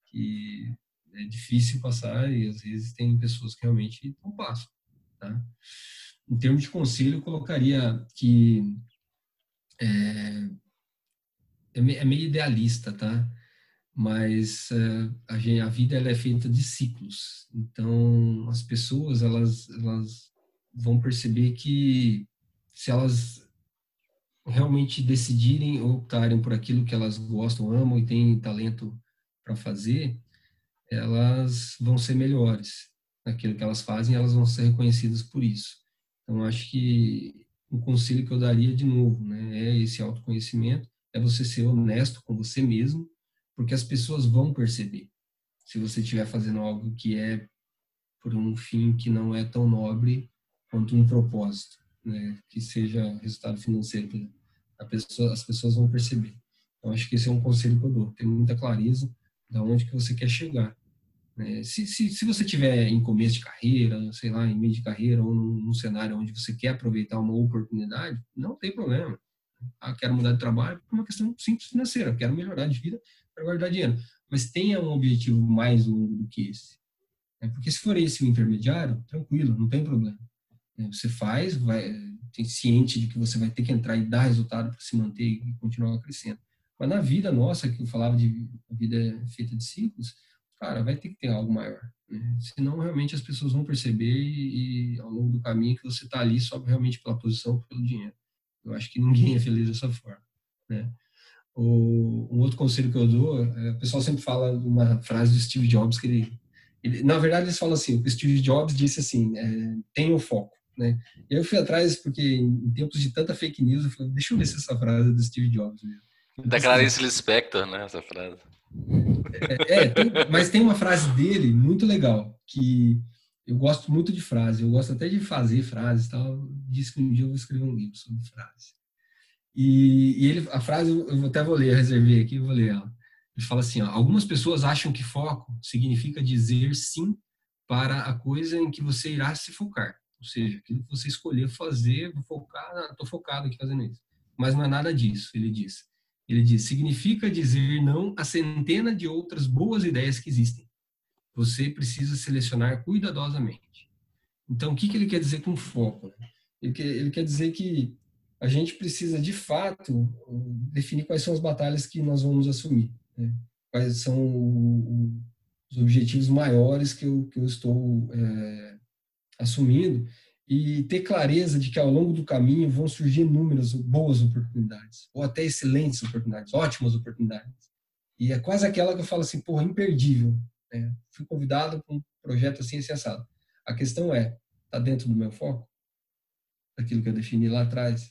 que é difícil passar e às vezes tem pessoas que realmente não passam. Tá? Em termos de conselho, eu colocaria que é, é meio idealista, tá? Mas é, a, gente, a vida ela é feita de ciclos. Então, as pessoas elas, elas vão perceber que se elas realmente decidirem ou optarem por aquilo que elas gostam, amam e têm talento para fazer, elas vão ser melhores naquilo que elas fazem, elas vão ser reconhecidas por isso. Então, acho que o conselho que eu daria de novo, né, é esse autoconhecimento, é você ser honesto com você mesmo, porque as pessoas vão perceber se você estiver fazendo algo que é por um fim que não é tão nobre quanto um propósito né, que seja resultado financeiro, pessoa, as pessoas vão perceber. Então, acho que esse é um conselho que eu dou, ter muita clareza de onde que você quer chegar. Né? Se, se, se você tiver em começo de carreira, sei lá, em meio de carreira, ou num, num cenário onde você quer aproveitar uma oportunidade, não tem problema. Ah, quero mudar de trabalho por uma questão simples financeira, quero melhorar de vida para guardar dinheiro. Mas tenha um objetivo mais longo do que esse. Né? Porque se for esse o intermediário, tranquilo, não tem problema. Né, você faz, vai, tem ciente de que você vai ter que entrar e dar resultado para se manter e continuar crescendo. Mas na vida nossa, que eu falava de vida feita de ciclos, cara, vai ter que ter algo maior. Né? Senão, realmente, as pessoas vão perceber e, e ao longo do caminho que você está ali só realmente pela posição, pelo dinheiro. Eu acho que ninguém é feliz dessa forma. Né? O, um outro conselho que eu dou, é, o pessoal sempre fala uma frase do Steve Jobs que ele, ele na verdade, eles falam assim, o Steve Jobs disse assim, é, tenha o foco. Né? E eu fui atrás porque em tempos de tanta fake news, eu falei, deixa eu ver se essa frase é do Steve Jobs mesmo. Da Clarice Lispector, né, essa frase. É, é tem, mas tem uma frase dele muito legal, que eu gosto muito de frase, eu gosto até de fazer frases e tal. Disse que um dia eu vou escrever um livro sobre frase. E, e ele, a frase, eu até vou ler, reservei aqui, eu vou ler ela. Ele fala assim: ó, algumas pessoas acham que foco significa dizer sim para a coisa em que você irá se focar. Ou seja, aquilo que você escolher fazer, vou focar, estou focado aqui fazendo isso. Mas não é nada disso, ele diz. Ele diz: significa dizer não a centena de outras boas ideias que existem. Você precisa selecionar cuidadosamente. Então, o que, que ele quer dizer com foco? Ele quer, ele quer dizer que a gente precisa, de fato, definir quais são as batalhas que nós vamos assumir. Né? Quais são o, os objetivos maiores que eu, que eu estou é, assumindo e ter clareza de que ao longo do caminho vão surgir inúmeras boas oportunidades, ou até excelentes oportunidades, ótimas oportunidades. E é quase aquela que eu falo assim, porra, imperdível. Né? Fui convidado para um projeto assim, assim, assado. A questão é, está dentro do meu foco? Aquilo que eu defini lá atrás?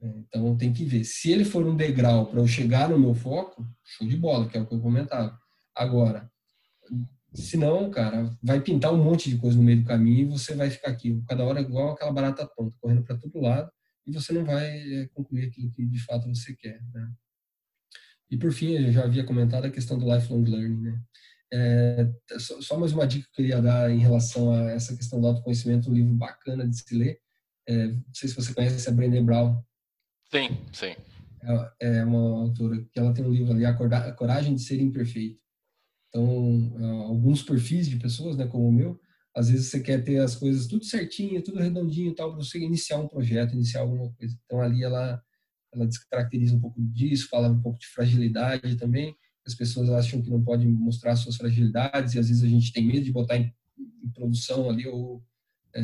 É, então, tem que ver. Se ele for um degrau para eu chegar no meu foco, show de bola, que é o que eu comentava. Agora, Senão, cara, vai pintar um monte de coisa no meio do caminho e você vai ficar aqui, cada hora igual aquela barata tonta, correndo para todo lado, e você não vai é, concluir aquilo que de fato você quer, né? E por fim, eu já havia comentado a questão do lifelong learning, né? É, só mais uma dica que eu queria dar em relação a essa questão do autoconhecimento, um livro bacana de se ler. É, não sei se você conhece a Brené Brown. Sim, sim. É, é uma autora que ela tem um livro ali, A Coragem de Ser Imperfeito. Então, ah, alguns perfis de pessoas, né, como o meu, às vezes você quer ter as coisas tudo certinho, tudo redondinho, tal, para você iniciar um projeto, iniciar alguma coisa. Então, ali ela ela descaracteriza um pouco disso, fala um pouco de fragilidade também. As pessoas acham que não podem mostrar suas fragilidades e às vezes a gente tem medo de botar em, em produção ali ou é,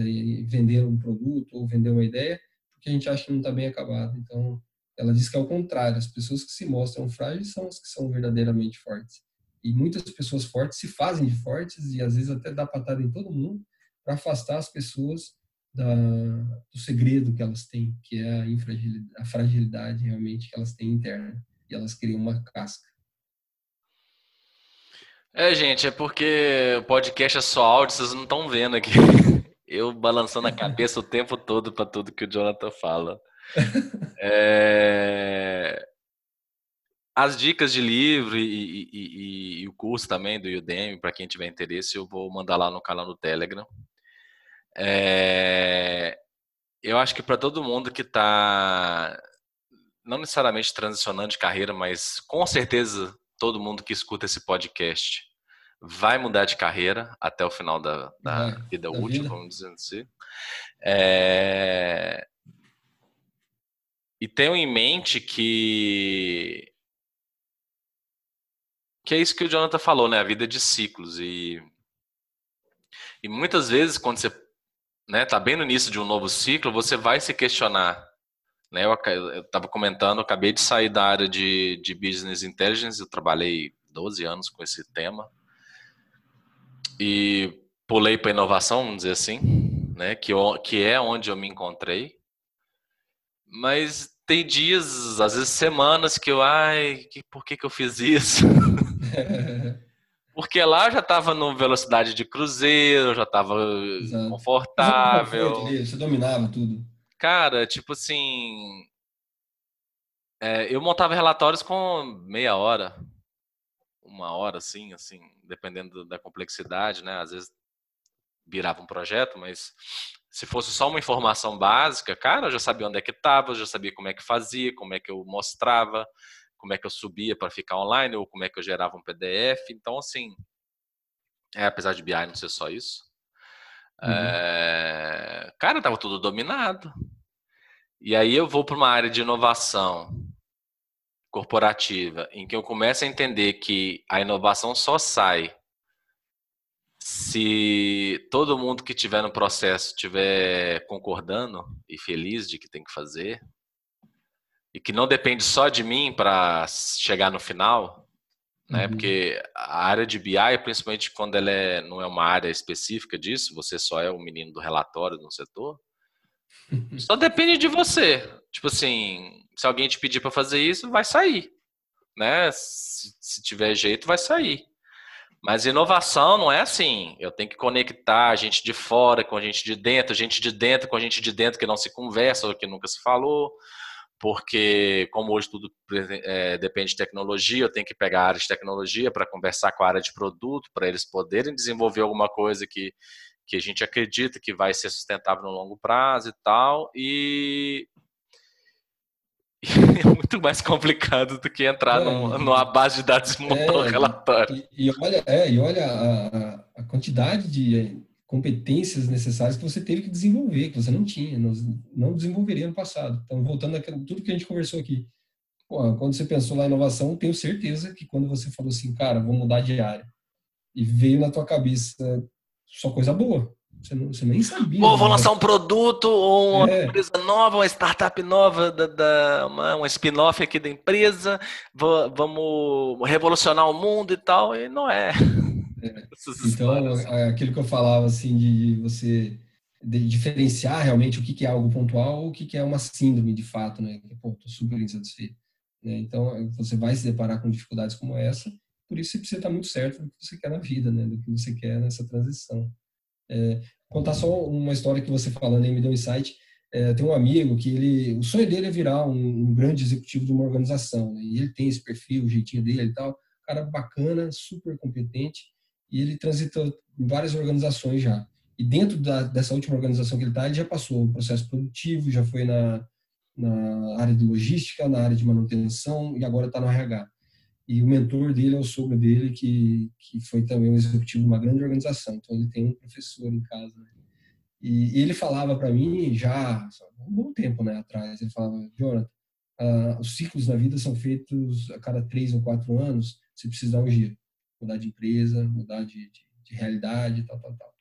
vender um produto ou vender uma ideia, porque a gente acha que não está bem acabado. Então, ela diz que é o contrário, as pessoas que se mostram frágeis são as que são verdadeiramente fortes. E muitas pessoas fortes se fazem de fortes e às vezes até dá patada em todo mundo para afastar as pessoas da, do segredo que elas têm, que é a, a fragilidade realmente que elas têm interna. E elas criam uma casca. É, gente, é porque o podcast é só áudio, vocês não estão vendo aqui. Eu balançando a cabeça o tempo todo para tudo que o Jonathan fala. É as dicas de livro e, e, e, o curso também do Udemy, para quem tiver interesse, eu vou mandar lá no canal do Telegram. É, eu acho que para todo mundo que está, não necessariamente transicionando de carreira, mas com certeza todo mundo que escuta esse podcast vai mudar de carreira até o final da, da vida da útil, vida. vamos dizer assim. É, e tenham em mente que que é isso que o Jonathan falou, né? A vida é de ciclos. E, e muitas vezes, quando você né, tá bem no início de um novo ciclo, você vai se questionar. Né? Eu estava comentando, acabei de sair da área de, de Business Intelligence, eu trabalhei 12 anos com esse tema. E pulei para inovação, vamos dizer assim, né? que, que é onde eu me encontrei. Mas tem dias, às vezes semanas, que eu, ai, que, por que, que eu fiz isso? Porque lá eu já estava no velocidade de cruzeiro, já estava confortável. Você dominava tudo. Cara, tipo assim. É, eu montava relatórios com meia hora, uma hora, assim, assim, dependendo da complexidade, né? Às vezes virava um projeto, mas se fosse só uma informação básica, cara, eu já sabia onde é que estava, já sabia como é que fazia, como é que eu mostrava, como é que eu subia para ficar online ou como é que eu gerava um PDF. Então, assim, é, apesar de BI não ser só isso, uhum. é, cara, tava tudo dominado. E aí eu vou para uma área de inovação corporativa, em que eu começo a entender que a inovação só sai se todo mundo que estiver no processo estiver concordando e feliz de que tem que fazer, e que não depende só de mim para chegar no final, né? Uhum. Porque a área de BI, principalmente quando ela é, não é uma área específica disso, você só é o menino do relatório no setor, só depende de você. Tipo assim, se alguém te pedir para fazer isso, vai sair, né? Se, se tiver jeito, vai sair. Mas inovação não é assim. Eu tenho que conectar a gente de fora com a gente de dentro, gente de dentro com a gente de dentro que não se conversa ou que nunca se falou. Porque, como hoje tudo é, depende de tecnologia, eu tenho que pegar a área de tecnologia para conversar com a área de produto, para eles poderem desenvolver alguma coisa que, que a gente acredita que vai ser sustentável no longo prazo e tal. E é muito mais complicado do que entrar é, num, numa base de dados e montar é, um relatório. E, e, olha, é, e olha a, a, quantidade de competências necessárias que você teve que desenvolver, que você não tinha, não, desenvolveria no passado. Então, voltando a tudo que a gente conversou aqui. Pô, quando você pensou na inovação, tenho certeza que quando você falou assim, cara, vou mudar de área, e veio na tua cabeça só coisa boa. Você, não, você nem sabia. Ou vou lançar um produto, ou uma é. empresa nova, uma startup nova, da, da uma, uma spin-off aqui da empresa, vou, vamos revolucionar o mundo e tal, e não é. Então, aquilo que eu falava, assim, de você de diferenciar realmente o que, é algo pontual ou o que, é uma síndrome de fato, né? Que, pô, tô super insatisfeito. Né? Então, você vai se deparar com dificuldades como essa, por isso você precisa estar muito certo do que você quer na vida, né? Do que você quer nessa transição. É, contar só uma história que você falando aí me deu um insight. É, tem um amigo que ele, o sonho dele é virar um, um grande executivo de uma organização, né? e ele tem esse perfil, o jeitinho dele e tal, cara bacana, super competente, e ele transitou em várias organizações já. E dentro da, dessa última organização que ele está, ele já passou o processo produtivo, já foi na, na área de logística, na área de manutenção e agora está no RH. E o mentor dele é o sogro dele, que, que foi também um executivo de uma grande organização. Então, ele tem um professor em casa. Né? E, e, ele falava para mim, já um bom tempo né, atrás, ele falava, Jonathan, uh, os ciclos na vida são feitos a cada três ou quatro anos, você precisa dar um giro. Mudar de empresa, mudar de, de, de realidade, tal, tal, tal.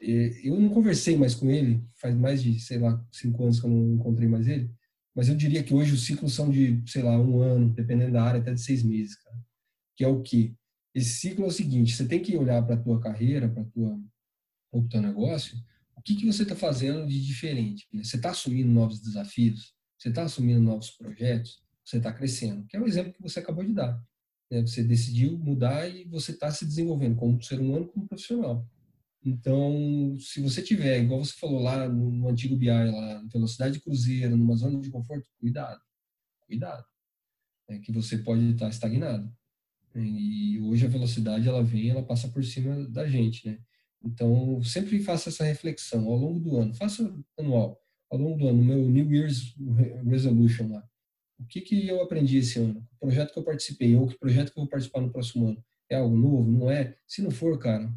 E, eu não conversei mais com ele, faz mais de, sei lá, cinco anos que eu não encontrei mais ele, mas eu diria que hoje os ciclos são de, sei lá, um ano, dependendo da área, até de seis meses, cara. Que é o quê? Esse ciclo é o seguinte, você tem que olhar para a tua carreira, para o teu negócio, o que, que você está fazendo de diferente? Né? Você está assumindo novos desafios? Você está assumindo novos projetos? Você está crescendo? Que é o exemplo que você acabou de dar. Né? Você decidiu mudar e você está se desenvolvendo como ser humano, como profissional. Então, se você tiver, igual você falou lá no, antigo BI, lá, velocidade de cruzeiro, numa zona de conforto, cuidado, cuidado. É que você pode estar estagnado. E hoje a velocidade, ela vem, ela passa por cima da gente, né? Então, sempre faça essa reflexão ao longo do ano, faça anual, ao longo do ano, no meu New Year's Resolution lá. O que, que eu aprendi esse ano? O projeto que eu participei, ou que projeto que eu vou participar no próximo ano? É algo novo? Não é? Se não for, cara,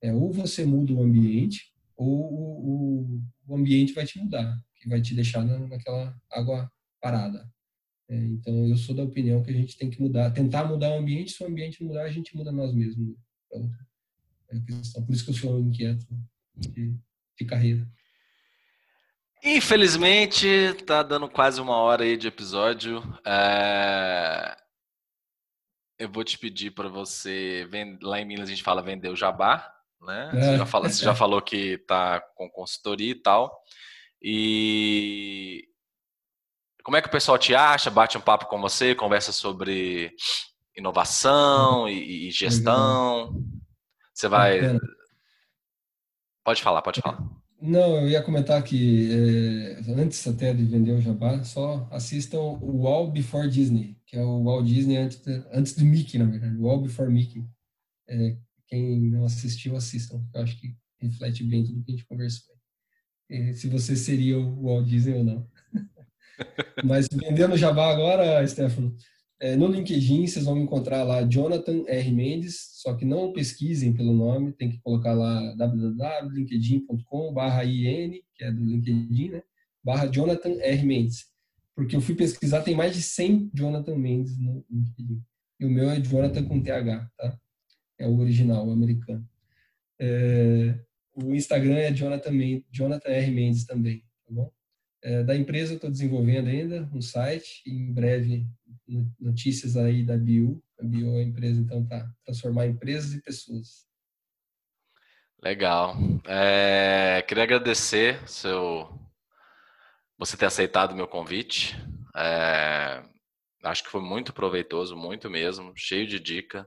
é, ou você muda o ambiente, ou o, o, ambiente vai te mudar, que vai te deixar na, naquela água parada. É, então, eu sou da opinião que a gente tem que mudar, tentar mudar o ambiente, se o ambiente mudar, a gente muda nós mesmos. Então, é questão. Por isso que eu sou inquieto de, de carreira. Infelizmente, tá dando quase uma hora aí de episódio. É... Eu vou te pedir para você. Lá em Minas a gente fala vender o jabá né? É. Você, já fala, você já falou que está com consultoria e tal. E como é que o pessoal te acha? Bate um papo com você, conversa sobre inovação e, e gestão. Você vai. Pode falar, pode falar. Não, eu ia comentar que é, antes até de vender o Jabá, só assistam o Wall Before Disney, que é o Walt Disney antes, antes do Mickey, na verdade, o Wall Before Mickey. É, quem não assistiu, assistam. Eu acho que reflete bem tudo que a gente conversou. E se você seria o Walt Disney ou não. Mas vendendo Jabá agora, Stefano, é, no LinkedIn vocês vão encontrar lá Jonathan R. Mendes, só que não pesquisem pelo nome, tem que colocar lá www.linkedin.com barra IN, que é do LinkedIn, né? barra Jonathan R. Mendes. Porque eu fui pesquisar, tem mais de 100 Jonathan Mendes no LinkedIn. E o meu é Jonathan com TH, tá? é o original, o americano. É, o Instagram é Jonathan, Jonathan R. Mendes também, tá bom? É, da empresa eu estou desenvolvendo ainda um site e em breve notícias aí da Bio. A Bio é a empresa, então, para transformar empresas e pessoas. Legal. É, queria agradecer seu, você ter aceitado o meu convite. É, acho que foi muito proveitoso, muito mesmo, cheio de dica.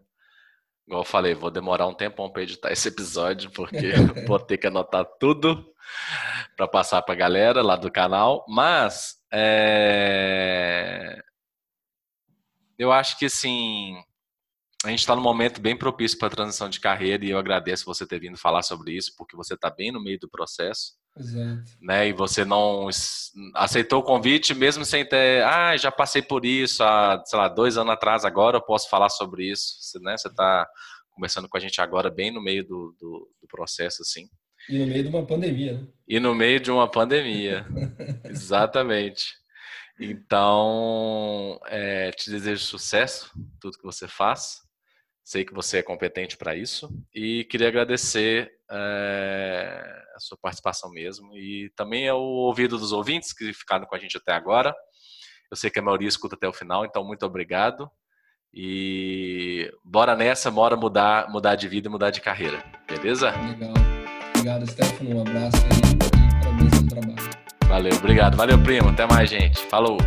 Igual eu falei, vou demorar um tempão para editar esse episódio, porque vou ter que anotar tudo para passar para a galera lá do canal. Mas é... eu acho que assim a gente está num momento bem propício para a transição de carreira e eu agradeço você ter vindo falar sobre isso, porque você está bem no meio do processo. Exato. Né? E você não aceitou o convite mesmo sem ter, ah, já passei por isso há, sei lá, dois anos atrás, agora eu posso falar sobre isso. Você, né? Está conversando com a gente agora bem no meio do, do, do, processo, assim. E no meio de uma pandemia, né? E no meio de uma pandemia. Exatamente. Então, é, te desejo sucesso, tudo que você faz. Sei que você é competente para isso e queria agradecer é, a sua participação mesmo e também ao ouvido dos ouvintes que ficaram com a gente até agora. Eu sei que a maioria escuta até o final, então muito obrigado. E bora nessa, bora mudar, mudar de vida e mudar de carreira, beleza? Legal. Obrigado, Stefano. Um abraço aí Valeu, obrigado. Valeu, primo. Até mais, gente. Falou.